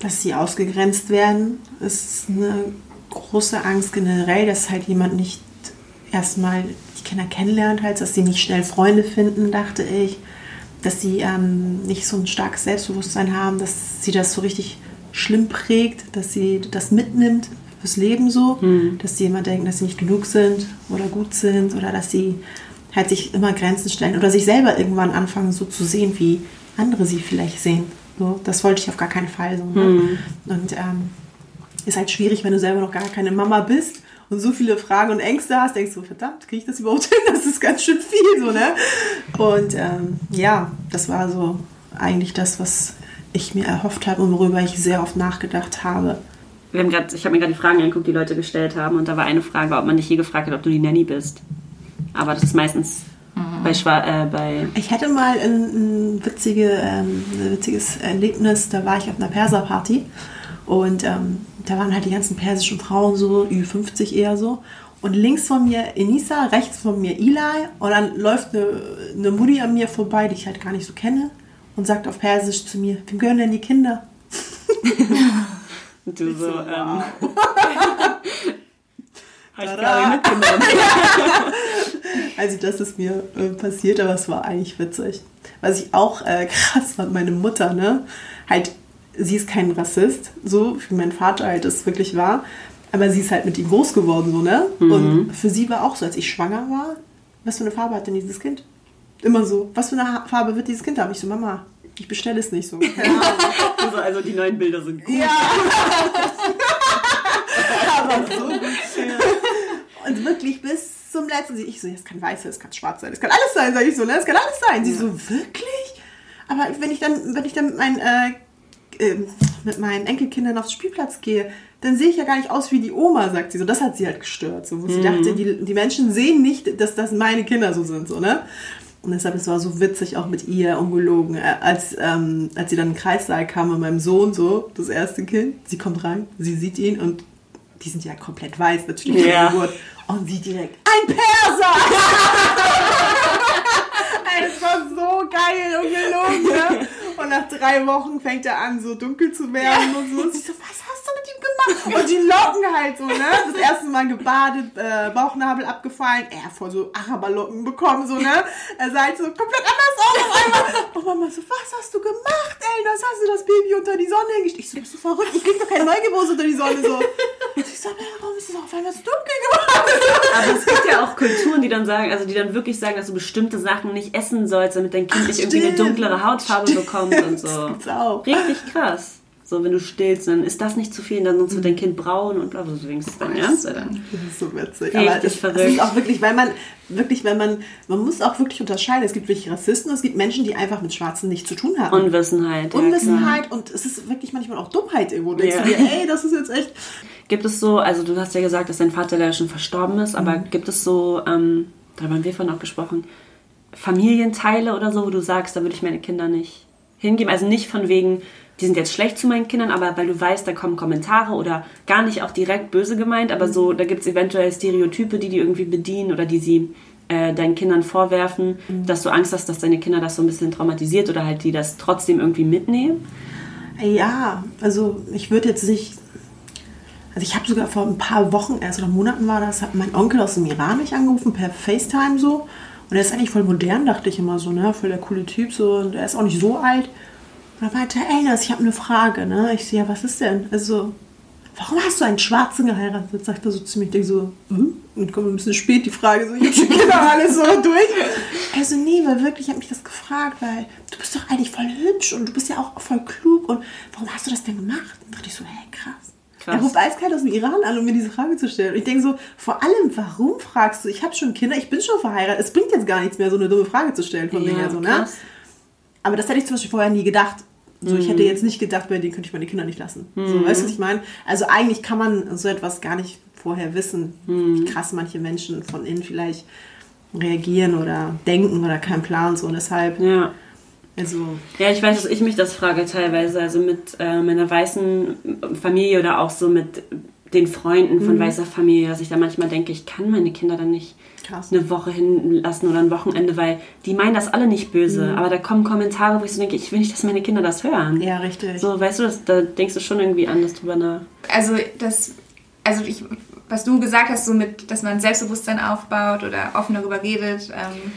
[SPEAKER 1] Dass sie ausgegrenzt werden, ist eine große Angst generell, dass halt jemand nicht erstmal die Kinder kennenlernt, halt, dass sie nicht schnell Freunde finden, dachte ich. Dass sie ähm, nicht so ein starkes Selbstbewusstsein haben, dass sie das so richtig schlimm prägt, dass sie das mitnimmt fürs Leben so, dass sie immer denken, dass sie nicht genug sind oder gut sind oder dass sie halt sich immer Grenzen stellen oder sich selber irgendwann anfangen so zu sehen, wie andere sie vielleicht sehen. So, das wollte ich auf gar keinen Fall so. Ne? Und ähm, ist halt schwierig, wenn du selber noch gar keine Mama bist und so viele Fragen und Ängste hast, denkst du, verdammt, kriege ich das überhaupt hin? Das ist ganz schön viel, so, ne? Und ähm, ja, das war so eigentlich das, was ich mir erhofft habe und worüber ich sehr oft nachgedacht habe.
[SPEAKER 3] Wir haben grad, ich habe mir gerade die Fragen angeguckt, die Leute gestellt haben. Und da war eine Frage, ob man dich je gefragt hat, ob du die Nanny bist. Aber das ist meistens bei, Schwa äh, bei
[SPEAKER 1] Ich hatte mal ein, ein, witzige, ähm, ein witziges Erlebnis, da war ich auf einer Perserparty und ähm, da waren halt die ganzen persischen Frauen so, Ü50 eher so. Und links von mir Enisa, rechts von mir Eli und dann läuft eine, eine Mutti an mir vorbei, die ich halt gar nicht so kenne und sagt auf Persisch zu mir, wem gehören denn die Kinder? <laughs>
[SPEAKER 3] Du so,
[SPEAKER 1] so,
[SPEAKER 3] ähm,
[SPEAKER 1] wow. <laughs>
[SPEAKER 3] hab ich gerade mitgenommen. <laughs>
[SPEAKER 1] Also das ist mir äh, passiert, aber es war eigentlich witzig. Was ich auch äh, krass fand, meine Mutter, ne? Halt, sie ist kein Rassist, so wie mein Vater halt es wirklich war. Aber sie ist halt mit ihm groß geworden, so, ne? Und für sie war auch so, als ich schwanger war, was für eine Farbe hat denn dieses Kind? Immer so, was für eine Farbe wird dieses Kind haben? Ich so, Mama, ich bestelle es nicht so. <laughs>
[SPEAKER 3] also, also die neuen Bilder sind gut.
[SPEAKER 1] Ja. <laughs> Aber so gut. Und wirklich bis zum letzten, ich so, es kann weiß sein, es kann schwarz sein, es kann alles sein, sag ich so, ne? Es kann alles sein. Sie so, wirklich? Aber wenn ich dann, wenn ich dann mit meinen, äh, ähm, mit meinen Enkelkindern aufs Spielplatz gehe, dann sehe ich ja gar nicht aus wie die Oma, sagt sie so. Das hat sie halt gestört. So, wo sie dachte, die, die Menschen sehen nicht, dass das meine Kinder so sind, so, ne? Und deshalb, es war so witzig auch mit ihr, ungelogen. Äh, Als, ähm, als sie dann in den Kreissaal kam mit meinem Sohn, so, das erste Kind, sie kommt rein, sie sieht ihn und die sind ja komplett weiß, natürlich
[SPEAKER 3] Ja.
[SPEAKER 1] Geburt. Und sie direkt, ein Perser! <laughs> geil und gelogen. Ne? Und nach drei Wochen fängt er an, so dunkel zu werden und so. Und ich so, was hast du mit ihm gemacht? Und die Locken halt so, ne? Das erste Mal gebadet, äh, Bauchnabel abgefallen. Er voll so Araberlocken bekommen, so, ne? Er sah halt so komplett anders aus auf einmal. Und Mama so, was hast du gemacht, ey? Was hast du das Baby unter die Sonne hingestellt? Ich so, bist du verrückt? Ich krieg doch kein Neugeborene unter die Sonne, so. Und ich so, warum ist es auf einmal so dunkel geworden?
[SPEAKER 3] Aber es gibt ja auch Kulturen, die dann sagen, also die dann wirklich sagen, dass du bestimmte Sachen nicht essen sollst, damit dein Kind
[SPEAKER 1] Ach,
[SPEAKER 3] nicht irgendwie eine
[SPEAKER 1] stimmt.
[SPEAKER 3] dunklere Hautfarbe bekommt und so.
[SPEAKER 1] Das gibt's auch.
[SPEAKER 3] Richtig krass. So, wenn du stillst, dann ist das nicht zu viel, dann sonst wird dein Kind braun und bla, ist dein Ernst, oder?
[SPEAKER 1] Das ist so witzig.
[SPEAKER 3] Richtig
[SPEAKER 1] Aber das, das
[SPEAKER 3] verrückt.
[SPEAKER 1] ist auch wirklich, weil man wirklich, wenn man, man muss auch wirklich unterscheiden. Es gibt wirklich Rassisten, es gibt Menschen, die einfach mit Schwarzen nichts zu tun haben.
[SPEAKER 3] Unwissenheit. ja.
[SPEAKER 1] Unwissenheit und es ist wirklich manchmal auch Dummheit irgendwo. Denkst
[SPEAKER 3] Ja.
[SPEAKER 1] du dir, ey, das ist jetzt echt.
[SPEAKER 3] Gibt es so, also du hast ja gesagt, dass dein Vater leider schon verstorben ist, aber
[SPEAKER 1] Mhm.
[SPEAKER 3] gibt es so, ähm, da haben wir vorhin auch gesprochen, Familienteile oder so, wo du sagst, da würde ich meine Kinder nicht hingeben? Also nicht von wegen, die sind jetzt schlecht zu meinen Kindern, aber weil du weißt, da kommen Kommentare oder gar nicht auch direkt böse gemeint, aber so, da gibt es eventuell Stereotype, die die irgendwie bedienen oder die sie äh, deinen Kindern vorwerfen, dass du Angst hast, dass deine Kinder das so ein bisschen traumatisiert oder halt die das trotzdem irgendwie mitnehmen.
[SPEAKER 1] Ja, also ich würde jetzt nicht. Also ich habe sogar vor ein paar Wochen, erst oder Monaten war das, hat mein Onkel aus dem Iran mich angerufen per FaceTime so. Und er ist eigentlich voll modern, dachte ich immer so, ne? Voll der coole Typ so. Und er ist auch nicht so alt. Und er meinte, ey, das, ich habe eine Frage, ne? Ich so, ja, was ist denn? Also, warum hast du einen Schwarzen geheiratet? Sagt er so zu mir. Ich denke so, hm? Und kommt ein bisschen spät die Frage, so, ich hab schon Kinder alles so durch. Also, nee, weil wirklich, ich habe mich das gefragt, weil du bist doch eigentlich voll hübsch und du bist ja auch voll klug. Und warum hast du das denn gemacht? Und dachte ich so, hey, krass.
[SPEAKER 3] Krass.
[SPEAKER 1] Er ruft eiskalt aus dem Iran an, um mir diese Frage zu stellen. Und ich denke so, vor allem, warum fragst du? Ich habe schon Kinder, ich bin schon verheiratet. Es bringt jetzt gar nichts mehr, so eine dumme Frage zu stellen von mir her. So, ne?
[SPEAKER 3] krass.
[SPEAKER 1] Aber das hätte ich zum Beispiel vorher nie gedacht. So, ich
[SPEAKER 3] Mhm.
[SPEAKER 1] hätte jetzt nicht gedacht, bei denen könnte ich meine Kinder nicht lassen. So, weißt du, was ich meine? Also eigentlich kann man so etwas gar nicht vorher wissen,
[SPEAKER 3] Mhm.
[SPEAKER 1] wie krass manche Menschen von innen vielleicht reagieren oder denken oder keinen Plan so. Und deshalb,
[SPEAKER 3] Ja.
[SPEAKER 1] also,
[SPEAKER 3] Ja, ich weiß, dass ich mich das frage teilweise, also mit äh, meiner weißen Familie oder auch so mit den Freunden von weißer Familie, dass ich da manchmal denke, ich kann meine Kinder dann nicht
[SPEAKER 1] krass.
[SPEAKER 3] eine Woche hinlassen oder ein Wochenende, weil die meinen das alle nicht böse, aber da kommen Kommentare, wo ich so denke, ich will nicht, dass meine Kinder das hören.
[SPEAKER 1] Ja, richtig.
[SPEAKER 3] So, weißt du, das, da denkst du schon irgendwie anders drüber nach.
[SPEAKER 2] Also das, also ich, was du gesagt hast, so mit, dass man Selbstbewusstsein aufbaut oder offen darüber redet, ähm,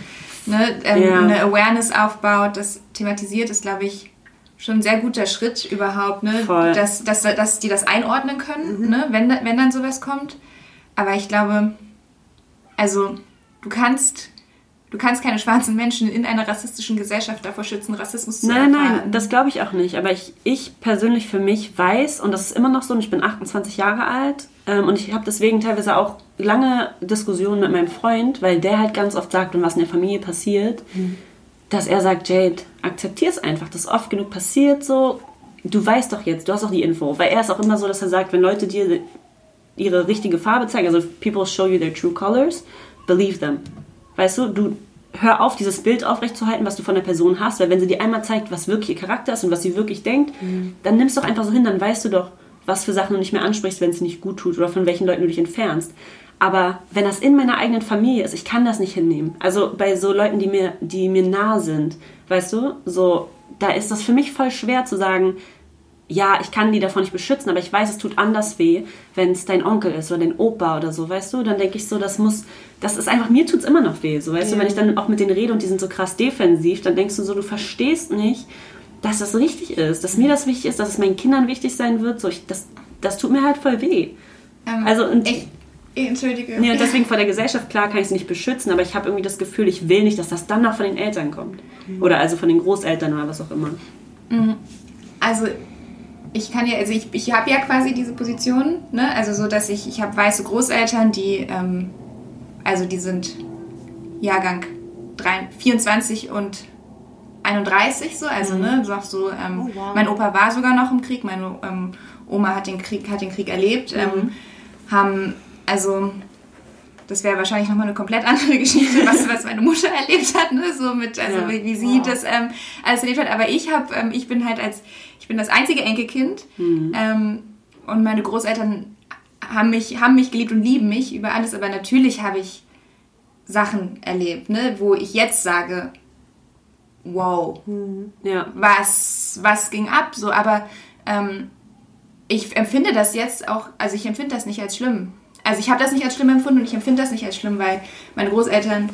[SPEAKER 2] ne, ähm,
[SPEAKER 3] Ja.
[SPEAKER 2] eine Awareness aufbaut, das thematisiert, ist, glaube ich, schon ein sehr guter Schritt überhaupt, ne?
[SPEAKER 3] Voll.
[SPEAKER 2] Dass, dass, dass die das einordnen können, ne? wenn, wenn dann sowas kommt. Aber ich glaube, also du kannst, du kannst keine schwarzen Menschen in einer rassistischen Gesellschaft davor schützen, Rassismus zu
[SPEAKER 3] Nein,
[SPEAKER 2] erfahren.
[SPEAKER 3] nein, das glaube ich auch nicht. Aber ich, ich persönlich für mich weiß, und das ist immer noch so, und ich bin 28 Jahre alt, ähm, und ich habe deswegen teilweise auch lange Diskussionen mit meinem Freund, weil der halt ganz oft sagt, wenn was in der Familie passiert, dass er sagt, Jade, akzeptier es einfach, das ist oft genug passiert so. Du weißt doch jetzt, du hast auch die Info. Weil er ist auch immer so, dass er sagt, wenn Leute dir ihre richtige Farbe zeigen, also if people show you their true colors, believe them. Weißt du, du hör auf, dieses Bild aufrechtzuerhalten, was du von der Person hast, weil wenn sie dir einmal zeigt, was wirklich ihr Charakter ist und was sie wirklich denkt, dann nimmst du doch einfach so hin, dann weißt du doch, was für Sachen du nicht mehr ansprichst, wenn es nicht gut tut oder von welchen Leuten du dich entfernst. Aber wenn das in meiner eigenen Familie ist, ich kann das nicht hinnehmen. Also bei so Leuten, die mir, die mir nah sind, weißt du, so, da ist das für mich voll schwer zu sagen, ja, ich kann die davon nicht beschützen, aber ich weiß, es tut anders weh, wenn es dein Onkel ist oder dein Opa oder so, weißt du? Dann denke ich so, das muss, das ist einfach, mir tut es immer noch weh, so, weißt du? Wenn ich dann auch mit denen rede und die sind so krass defensiv, dann denkst du so, du verstehst nicht, dass das richtig ist, dass mir das wichtig ist, dass es meinen Kindern wichtig sein wird, so, ich, das, das tut mir halt voll weh.
[SPEAKER 2] Ähm,
[SPEAKER 3] Also, und-
[SPEAKER 2] ich, Entschuldige.
[SPEAKER 3] Ja, und <laughs> deswegen vor der Gesellschaft, klar, kann ich es nicht beschützen, aber ich habe irgendwie das Gefühl, ich will nicht, dass das dann noch von den Eltern kommt. Oder also von den Großeltern oder was auch immer.
[SPEAKER 2] Also ich kann ja, also ich, ich habe ja quasi diese Position, ne? Also so, dass ich, ich habe weiße Großeltern, die, ähm, also die sind Jahrgang 3, 24 und 31 so, also ne, so, ähm,
[SPEAKER 1] Oh, wow.
[SPEAKER 2] mein Opa war sogar noch im Krieg, meine ähm, Oma hat den Krieg, hat den Krieg erlebt, ähm, haben, also das wäre wahrscheinlich nochmal eine komplett andere <laughs> Geschichte, was, was meine Mutter erlebt hat, ne? so mit, also
[SPEAKER 3] Ja.
[SPEAKER 2] wie, wie sie
[SPEAKER 1] Wow.
[SPEAKER 2] das ähm, alles erlebt hat. Aber ich habe, ähm, ich bin halt als, ich bin das einzige Enkelkind ähm, und meine Großeltern haben mich, haben mich geliebt und lieben mich über alles. Aber natürlich habe ich Sachen erlebt, ne? wo ich jetzt sage, wow, ja. was, was ging ab? So, aber ähm, ich empfinde das jetzt auch, also ich empfinde das nicht als schlimm. Also ich habe das nicht als schlimm empfunden und ich empfinde das nicht als schlimm, weil meine Großeltern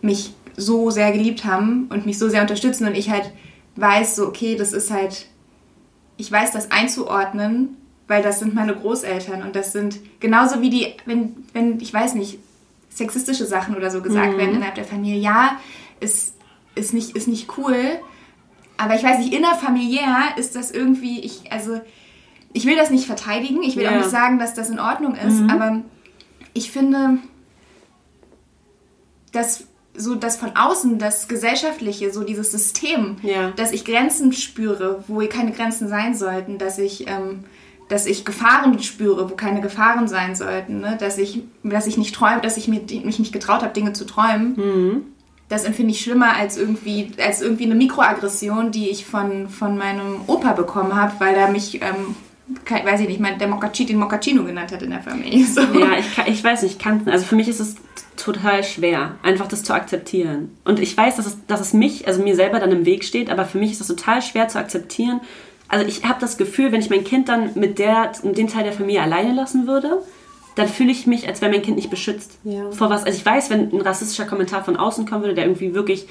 [SPEAKER 2] mich so sehr geliebt haben und mich so sehr unterstützen und ich halt weiß, so, okay, das ist halt, ich weiß das einzuordnen, weil das sind meine Großeltern und das sind genauso wie die, wenn, wenn ich weiß nicht, sexistische Sachen oder so gesagt mhm. werden innerhalb der Familie. Ja, ist, ist, nicht, ist nicht cool, aber ich weiß nicht, innerfamiliär ist das irgendwie, ich, also, ich will das nicht verteidigen, ich will ja. auch nicht sagen, dass das in Ordnung ist, mhm. aber ich finde, dass so das von außen, das Gesellschaftliche, so dieses System, ja. dass ich Grenzen spüre, wo keine Grenzen sein sollten, dass ich, ähm, dass ich Gefahren spüre, wo keine Gefahren sein sollten, ne? dass, ich, dass ich nicht träume, dass ich mir, mich nicht getraut habe, Dinge zu träumen. Mhm. Das empfinde ich schlimmer als irgendwie, als irgendwie eine Mikroaggression, die ich von, von meinem Opa bekommen habe, weil er mich ähm, weiß ich nicht, der Moccacino, den Moccacino genannt hat in der Familie. So.
[SPEAKER 3] Ja, ich, kann, ich weiß nicht, kann, also für mich ist es total schwer, einfach das zu akzeptieren. Und ich weiß, dass es, dass es mich, also mir selber dann im Weg steht, aber für mich ist es total schwer zu akzeptieren. Also ich habe das Gefühl, wenn ich mein Kind dann mit, der, mit dem Teil der Familie alleine lassen würde, dann fühle ich mich, als wäre mein Kind nicht beschützt. Ja. Vor was? Also ich weiß, wenn ein rassistischer Kommentar von außen kommen würde, der irgendwie wirklich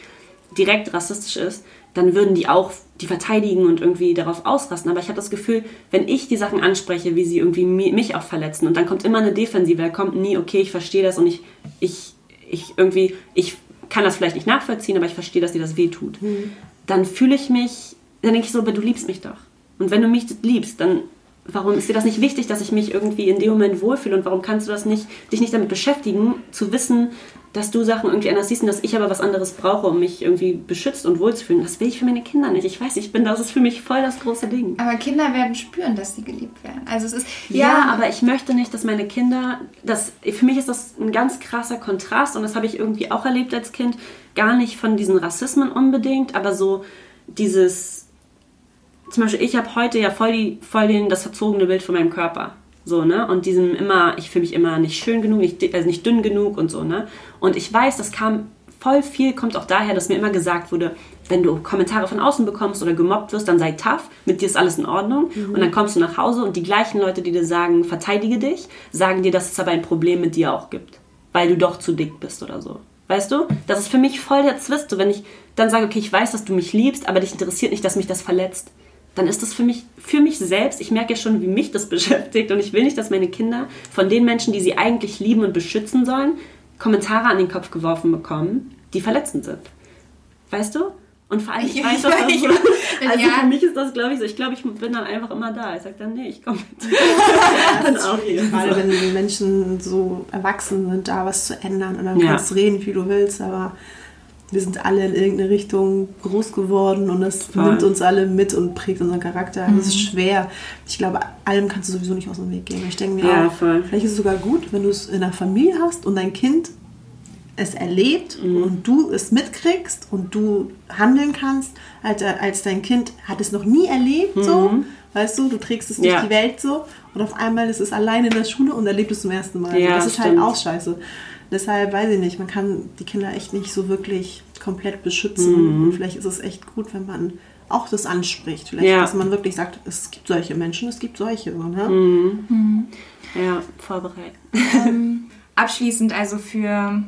[SPEAKER 3] direkt rassistisch ist, dann würden die auch die verteidigen und irgendwie darauf ausrasten. Aber ich habe das Gefühl, wenn ich die Sachen anspreche, wie sie irgendwie mich auch verletzen und dann kommt immer eine Defensive, da kommt nie, okay, ich verstehe das und ich, ich, ich irgendwie, ich kann das vielleicht nicht nachvollziehen, aber ich verstehe, dass dir das weh tut. Mhm. Dann fühle ich mich, dann denke ich so, aber du liebst mich doch. Und wenn du mich liebst, dann warum ist dir das nicht wichtig, dass ich mich irgendwie in dem Moment wohlfühle und warum kannst du das nicht, dich nicht damit beschäftigen, zu wissen, dass du Sachen irgendwie anders siehst und dass ich aber was anderes brauche, um mich irgendwie beschützt und wohlzufühlen. Das will ich für meine Kinder nicht. Ich weiß, ich bin, das ist für mich voll das große Ding.
[SPEAKER 2] Aber Kinder werden spüren, dass sie geliebt werden. Also es ist
[SPEAKER 3] ja, ja aber ich möchte nicht, dass meine Kinder, das für mich ist das ein ganz krasser Kontrast und das habe ich irgendwie auch erlebt als Kind, gar nicht von diesen Rassismen unbedingt, aber so dieses zum Beispiel, ich habe heute ja voll, die, voll den, das verzogene Bild von meinem Körper. So, ne? Und diesem immer, ich fühle mich immer nicht schön genug, nicht, also nicht dünn genug und so, ne? Und ich weiß, das kam voll viel, kommt auch daher, dass mir immer gesagt wurde, wenn du Kommentare von außen bekommst oder gemobbt wirst, dann sei tough, mit dir ist alles in Ordnung. Mhm. Und dann kommst du nach Hause und die gleichen Leute, die dir sagen, verteidige dich, sagen dir, dass es aber ein Problem mit dir auch gibt, weil du doch zu dick bist oder so. Weißt du? Das ist für mich voll der Zwist. So, wenn ich dann sage, okay, ich weiß, dass du mich liebst, aber dich interessiert nicht, dass mich das verletzt dann ist das für mich, für mich selbst, ich merke ja schon, wie mich das <laughs> beschäftigt und ich will nicht, dass meine Kinder von den Menschen, die sie eigentlich lieben und beschützen sollen, Kommentare an den Kopf geworfen bekommen, die verletzend sind. Weißt du? Und vor allem, ich <laughs> weiß, was das so, <laughs> Also ja. für mich ist das, glaube ich, so. Ich glaube, ich bin dann einfach immer da. Ich sage dann, nee, ich komme mit.
[SPEAKER 1] das auch Gerade wenn die Menschen so erwachsen sind, da was zu ändern. Und dann ja. kannst du reden, wie du willst, aber wir sind alle in irgendeine Richtung groß geworden und das Voll. nimmt uns alle mit und prägt unseren Charakter. Mhm. Das ist schwer. Ich glaube, allem kannst du sowieso nicht aus dem Weg gehen. Ich denke mir ja, auch, vielleicht ist es sogar gut, wenn du es in der Familie hast und dein Kind es erlebt mhm. und du es mitkriegst und du handeln kannst, als, als dein Kind hat es noch nie erlebt, mhm. so, weißt du, du trägst es durch ja. die Welt so und auf einmal ist es alleine in der Schule und erlebt es zum ersten Mal. Ja, das ist halt stimmt. halt auch scheiße. Deshalb weiß ich nicht, man kann die Kinder echt nicht so wirklich komplett beschützen. Mhm. Und vielleicht ist es echt gut, wenn man auch das anspricht. Vielleicht, ja. dass man wirklich sagt, es gibt solche Menschen, es gibt solche. Ne? Mhm.
[SPEAKER 3] Mhm. Ja, vorbereiten.
[SPEAKER 2] Ähm, <laughs> abschließend also für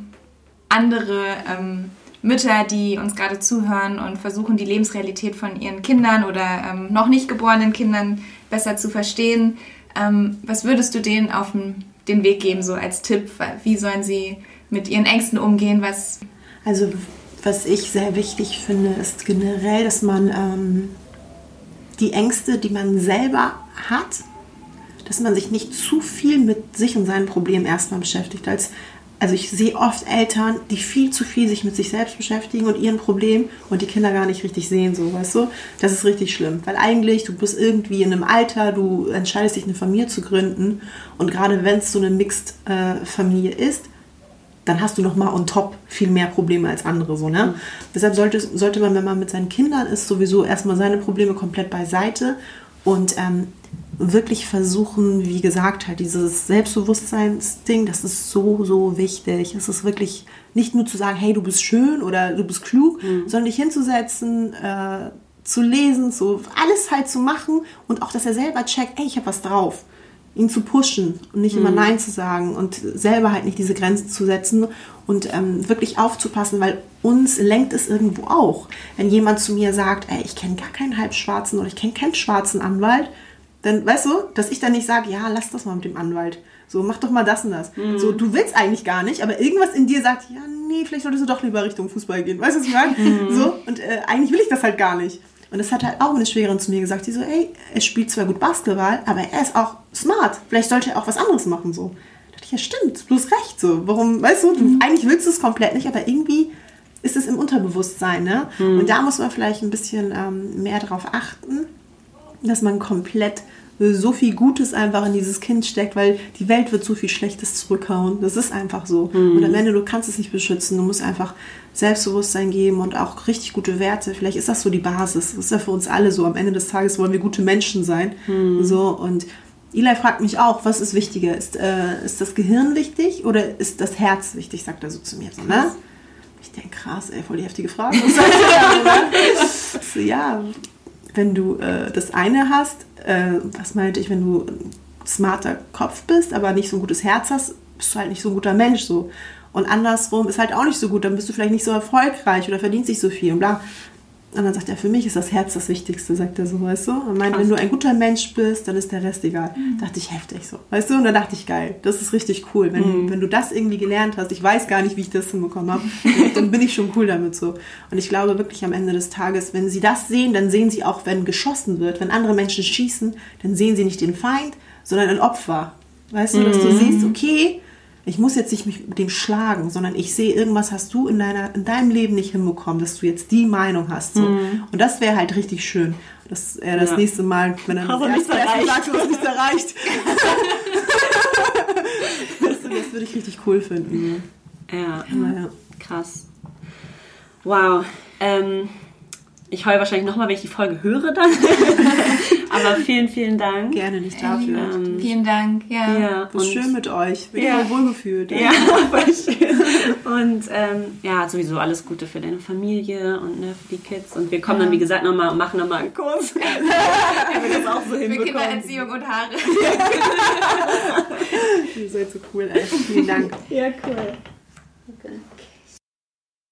[SPEAKER 2] andere ähm, Mütter, die uns gerade zuhören und versuchen, die Lebensrealität von ihren Kindern oder ähm, noch nicht geborenen Kindern besser zu verstehen. Ähm, was würdest du denen auf den den Weg geben, so als Tipp? Wie sollen sie mit ihren Ängsten umgehen? Was
[SPEAKER 1] also, was ich sehr wichtig finde, ist generell, dass man ähm, die Ängste, die man selber hat, dass man sich nicht zu viel mit sich und seinen Problemen erstmal beschäftigt, als also ich sehe oft Eltern, die viel zu viel sich mit sich selbst beschäftigen und ihren Problemen und die Kinder gar nicht richtig sehen, so, weißt du? Das ist richtig schlimm, weil eigentlich du bist irgendwie in einem Alter, du entscheidest dich eine Familie zu gründen und gerade wenn es so eine Mixed-Familie äh, ist, dann hast du noch mal on top viel mehr Probleme als andere, so, ne? Mhm. Deshalb sollte, sollte man, wenn man mit seinen Kindern ist, sowieso erstmal seine Probleme komplett beiseite und ähm, wirklich versuchen, wie gesagt, halt dieses Selbstbewusstseinsding, das ist so, so wichtig. Es ist wirklich nicht nur zu sagen, hey, du bist schön oder du bist klug, mhm. sondern dich hinzusetzen, äh, zu lesen, so alles halt zu machen und auch, dass er selber checkt, ey, ich habe was drauf. Ihn zu pushen und nicht mhm. immer Nein zu sagen und selber halt nicht diese Grenzen zu setzen und ähm, wirklich aufzupassen, weil uns lenkt es irgendwo auch. Wenn jemand zu mir sagt, ey, ich kenne gar keinen Halbschwarzen oder ich kenne keinen schwarzen Anwalt, dann weißt du, dass ich dann nicht sage, ja, lass das mal mit dem Anwalt. So, mach doch mal das und das. Mhm. So, du willst eigentlich gar nicht, aber irgendwas in dir sagt, ja, nee, vielleicht solltest du doch lieber Richtung Fußball gehen. Weißt du, was ich meine? Mhm. So, und äh, eigentlich will ich das halt gar nicht. Und das hat halt auch eine Schwägerin zu mir gesagt, die so, ey, er spielt zwar gut Basketball, aber er ist auch smart. Vielleicht sollte er auch was anderes machen, so. Da dachte ich, ja, stimmt, hast recht, so. Warum, weißt du, du mhm. eigentlich willst du es komplett nicht, aber irgendwie ist es im Unterbewusstsein, ne? Mhm. Und da muss man vielleicht ein bisschen ähm, mehr darauf achten, dass man komplett so viel Gutes einfach in dieses Kind steckt, weil die Welt wird so viel Schlechtes zurückhauen. Das ist einfach so. Mhm. Und am Ende, du kannst es nicht beschützen. Du musst einfach Selbstbewusstsein geben und auch richtig gute Werte. Vielleicht ist das so die Basis. Das ist ja für uns alle so. Am Ende des Tages wollen wir gute Menschen sein. Mhm. So und Eli fragt mich auch, was ist wichtiger? Ist, äh, ist das Gehirn wichtig oder ist das Herz wichtig? Sagt er so zu mir. So, ne? Ich denke, krass, ey, voll die heftige Frage. <laughs> so, ja, wenn du äh, das eine hast, äh, was meinte ich, wenn du ein smarter Kopf bist, aber nicht so ein gutes Herz hast, bist du halt nicht so ein guter Mensch so. Und andersrum ist halt auch nicht so gut, dann bist du vielleicht nicht so erfolgreich oder verdienst nicht so viel und bla. Und dann sagt er, für mich ist das Herz das Wichtigste, sagt er so, weißt du? Und meint, wenn du ein guter Mensch bist, dann ist der Rest egal. Mhm. Dachte ich heftig so, weißt du? Und dann dachte ich, geil, das ist richtig cool. Wenn, mhm. wenn du das irgendwie gelernt hast, ich weiß gar nicht, wie ich das hinbekommen habe, <laughs> dann bin ich schon cool damit so. Und ich glaube wirklich am Ende des Tages, wenn sie das sehen, dann sehen sie auch, wenn geschossen wird, wenn andere Menschen schießen, dann sehen sie nicht den Feind, sondern ein Opfer. Weißt du, dass du mhm. siehst, okay, ich muss jetzt nicht mich mit dem schlagen, sondern ich sehe, irgendwas hast du in, deiner, in deinem Leben nicht hinbekommen, dass du jetzt die Meinung hast. So. Mhm. Und das wäre halt richtig schön, dass er das ja. nächste Mal, wenn er das erste, erste sagt, du hast nichts erreicht. <laughs> das, das würde ich richtig cool finden.
[SPEAKER 3] Ja, ja. krass. Wow. Ähm, ich heule wahrscheinlich nochmal, wenn ich die Folge höre dann. <laughs> Aber vielen, vielen Dank.
[SPEAKER 1] Gerne nicht dafür.
[SPEAKER 2] Ähm, vielen Dank, ja.
[SPEAKER 1] ja und schön mit euch. Bin ja. wohlgefühlt.
[SPEAKER 3] Ja, <laughs> voll schön. Und ähm, ja, sowieso alles Gute für deine Familie und ne, für die Kids. Und wir kommen ja. dann, wie gesagt, nochmal und machen nochmal einen Kurs. <laughs>
[SPEAKER 2] wir das auch so für Kindererziehung und Haare.
[SPEAKER 1] Ihr seid so cool, ey. Vielen Dank.
[SPEAKER 3] Ja, cool.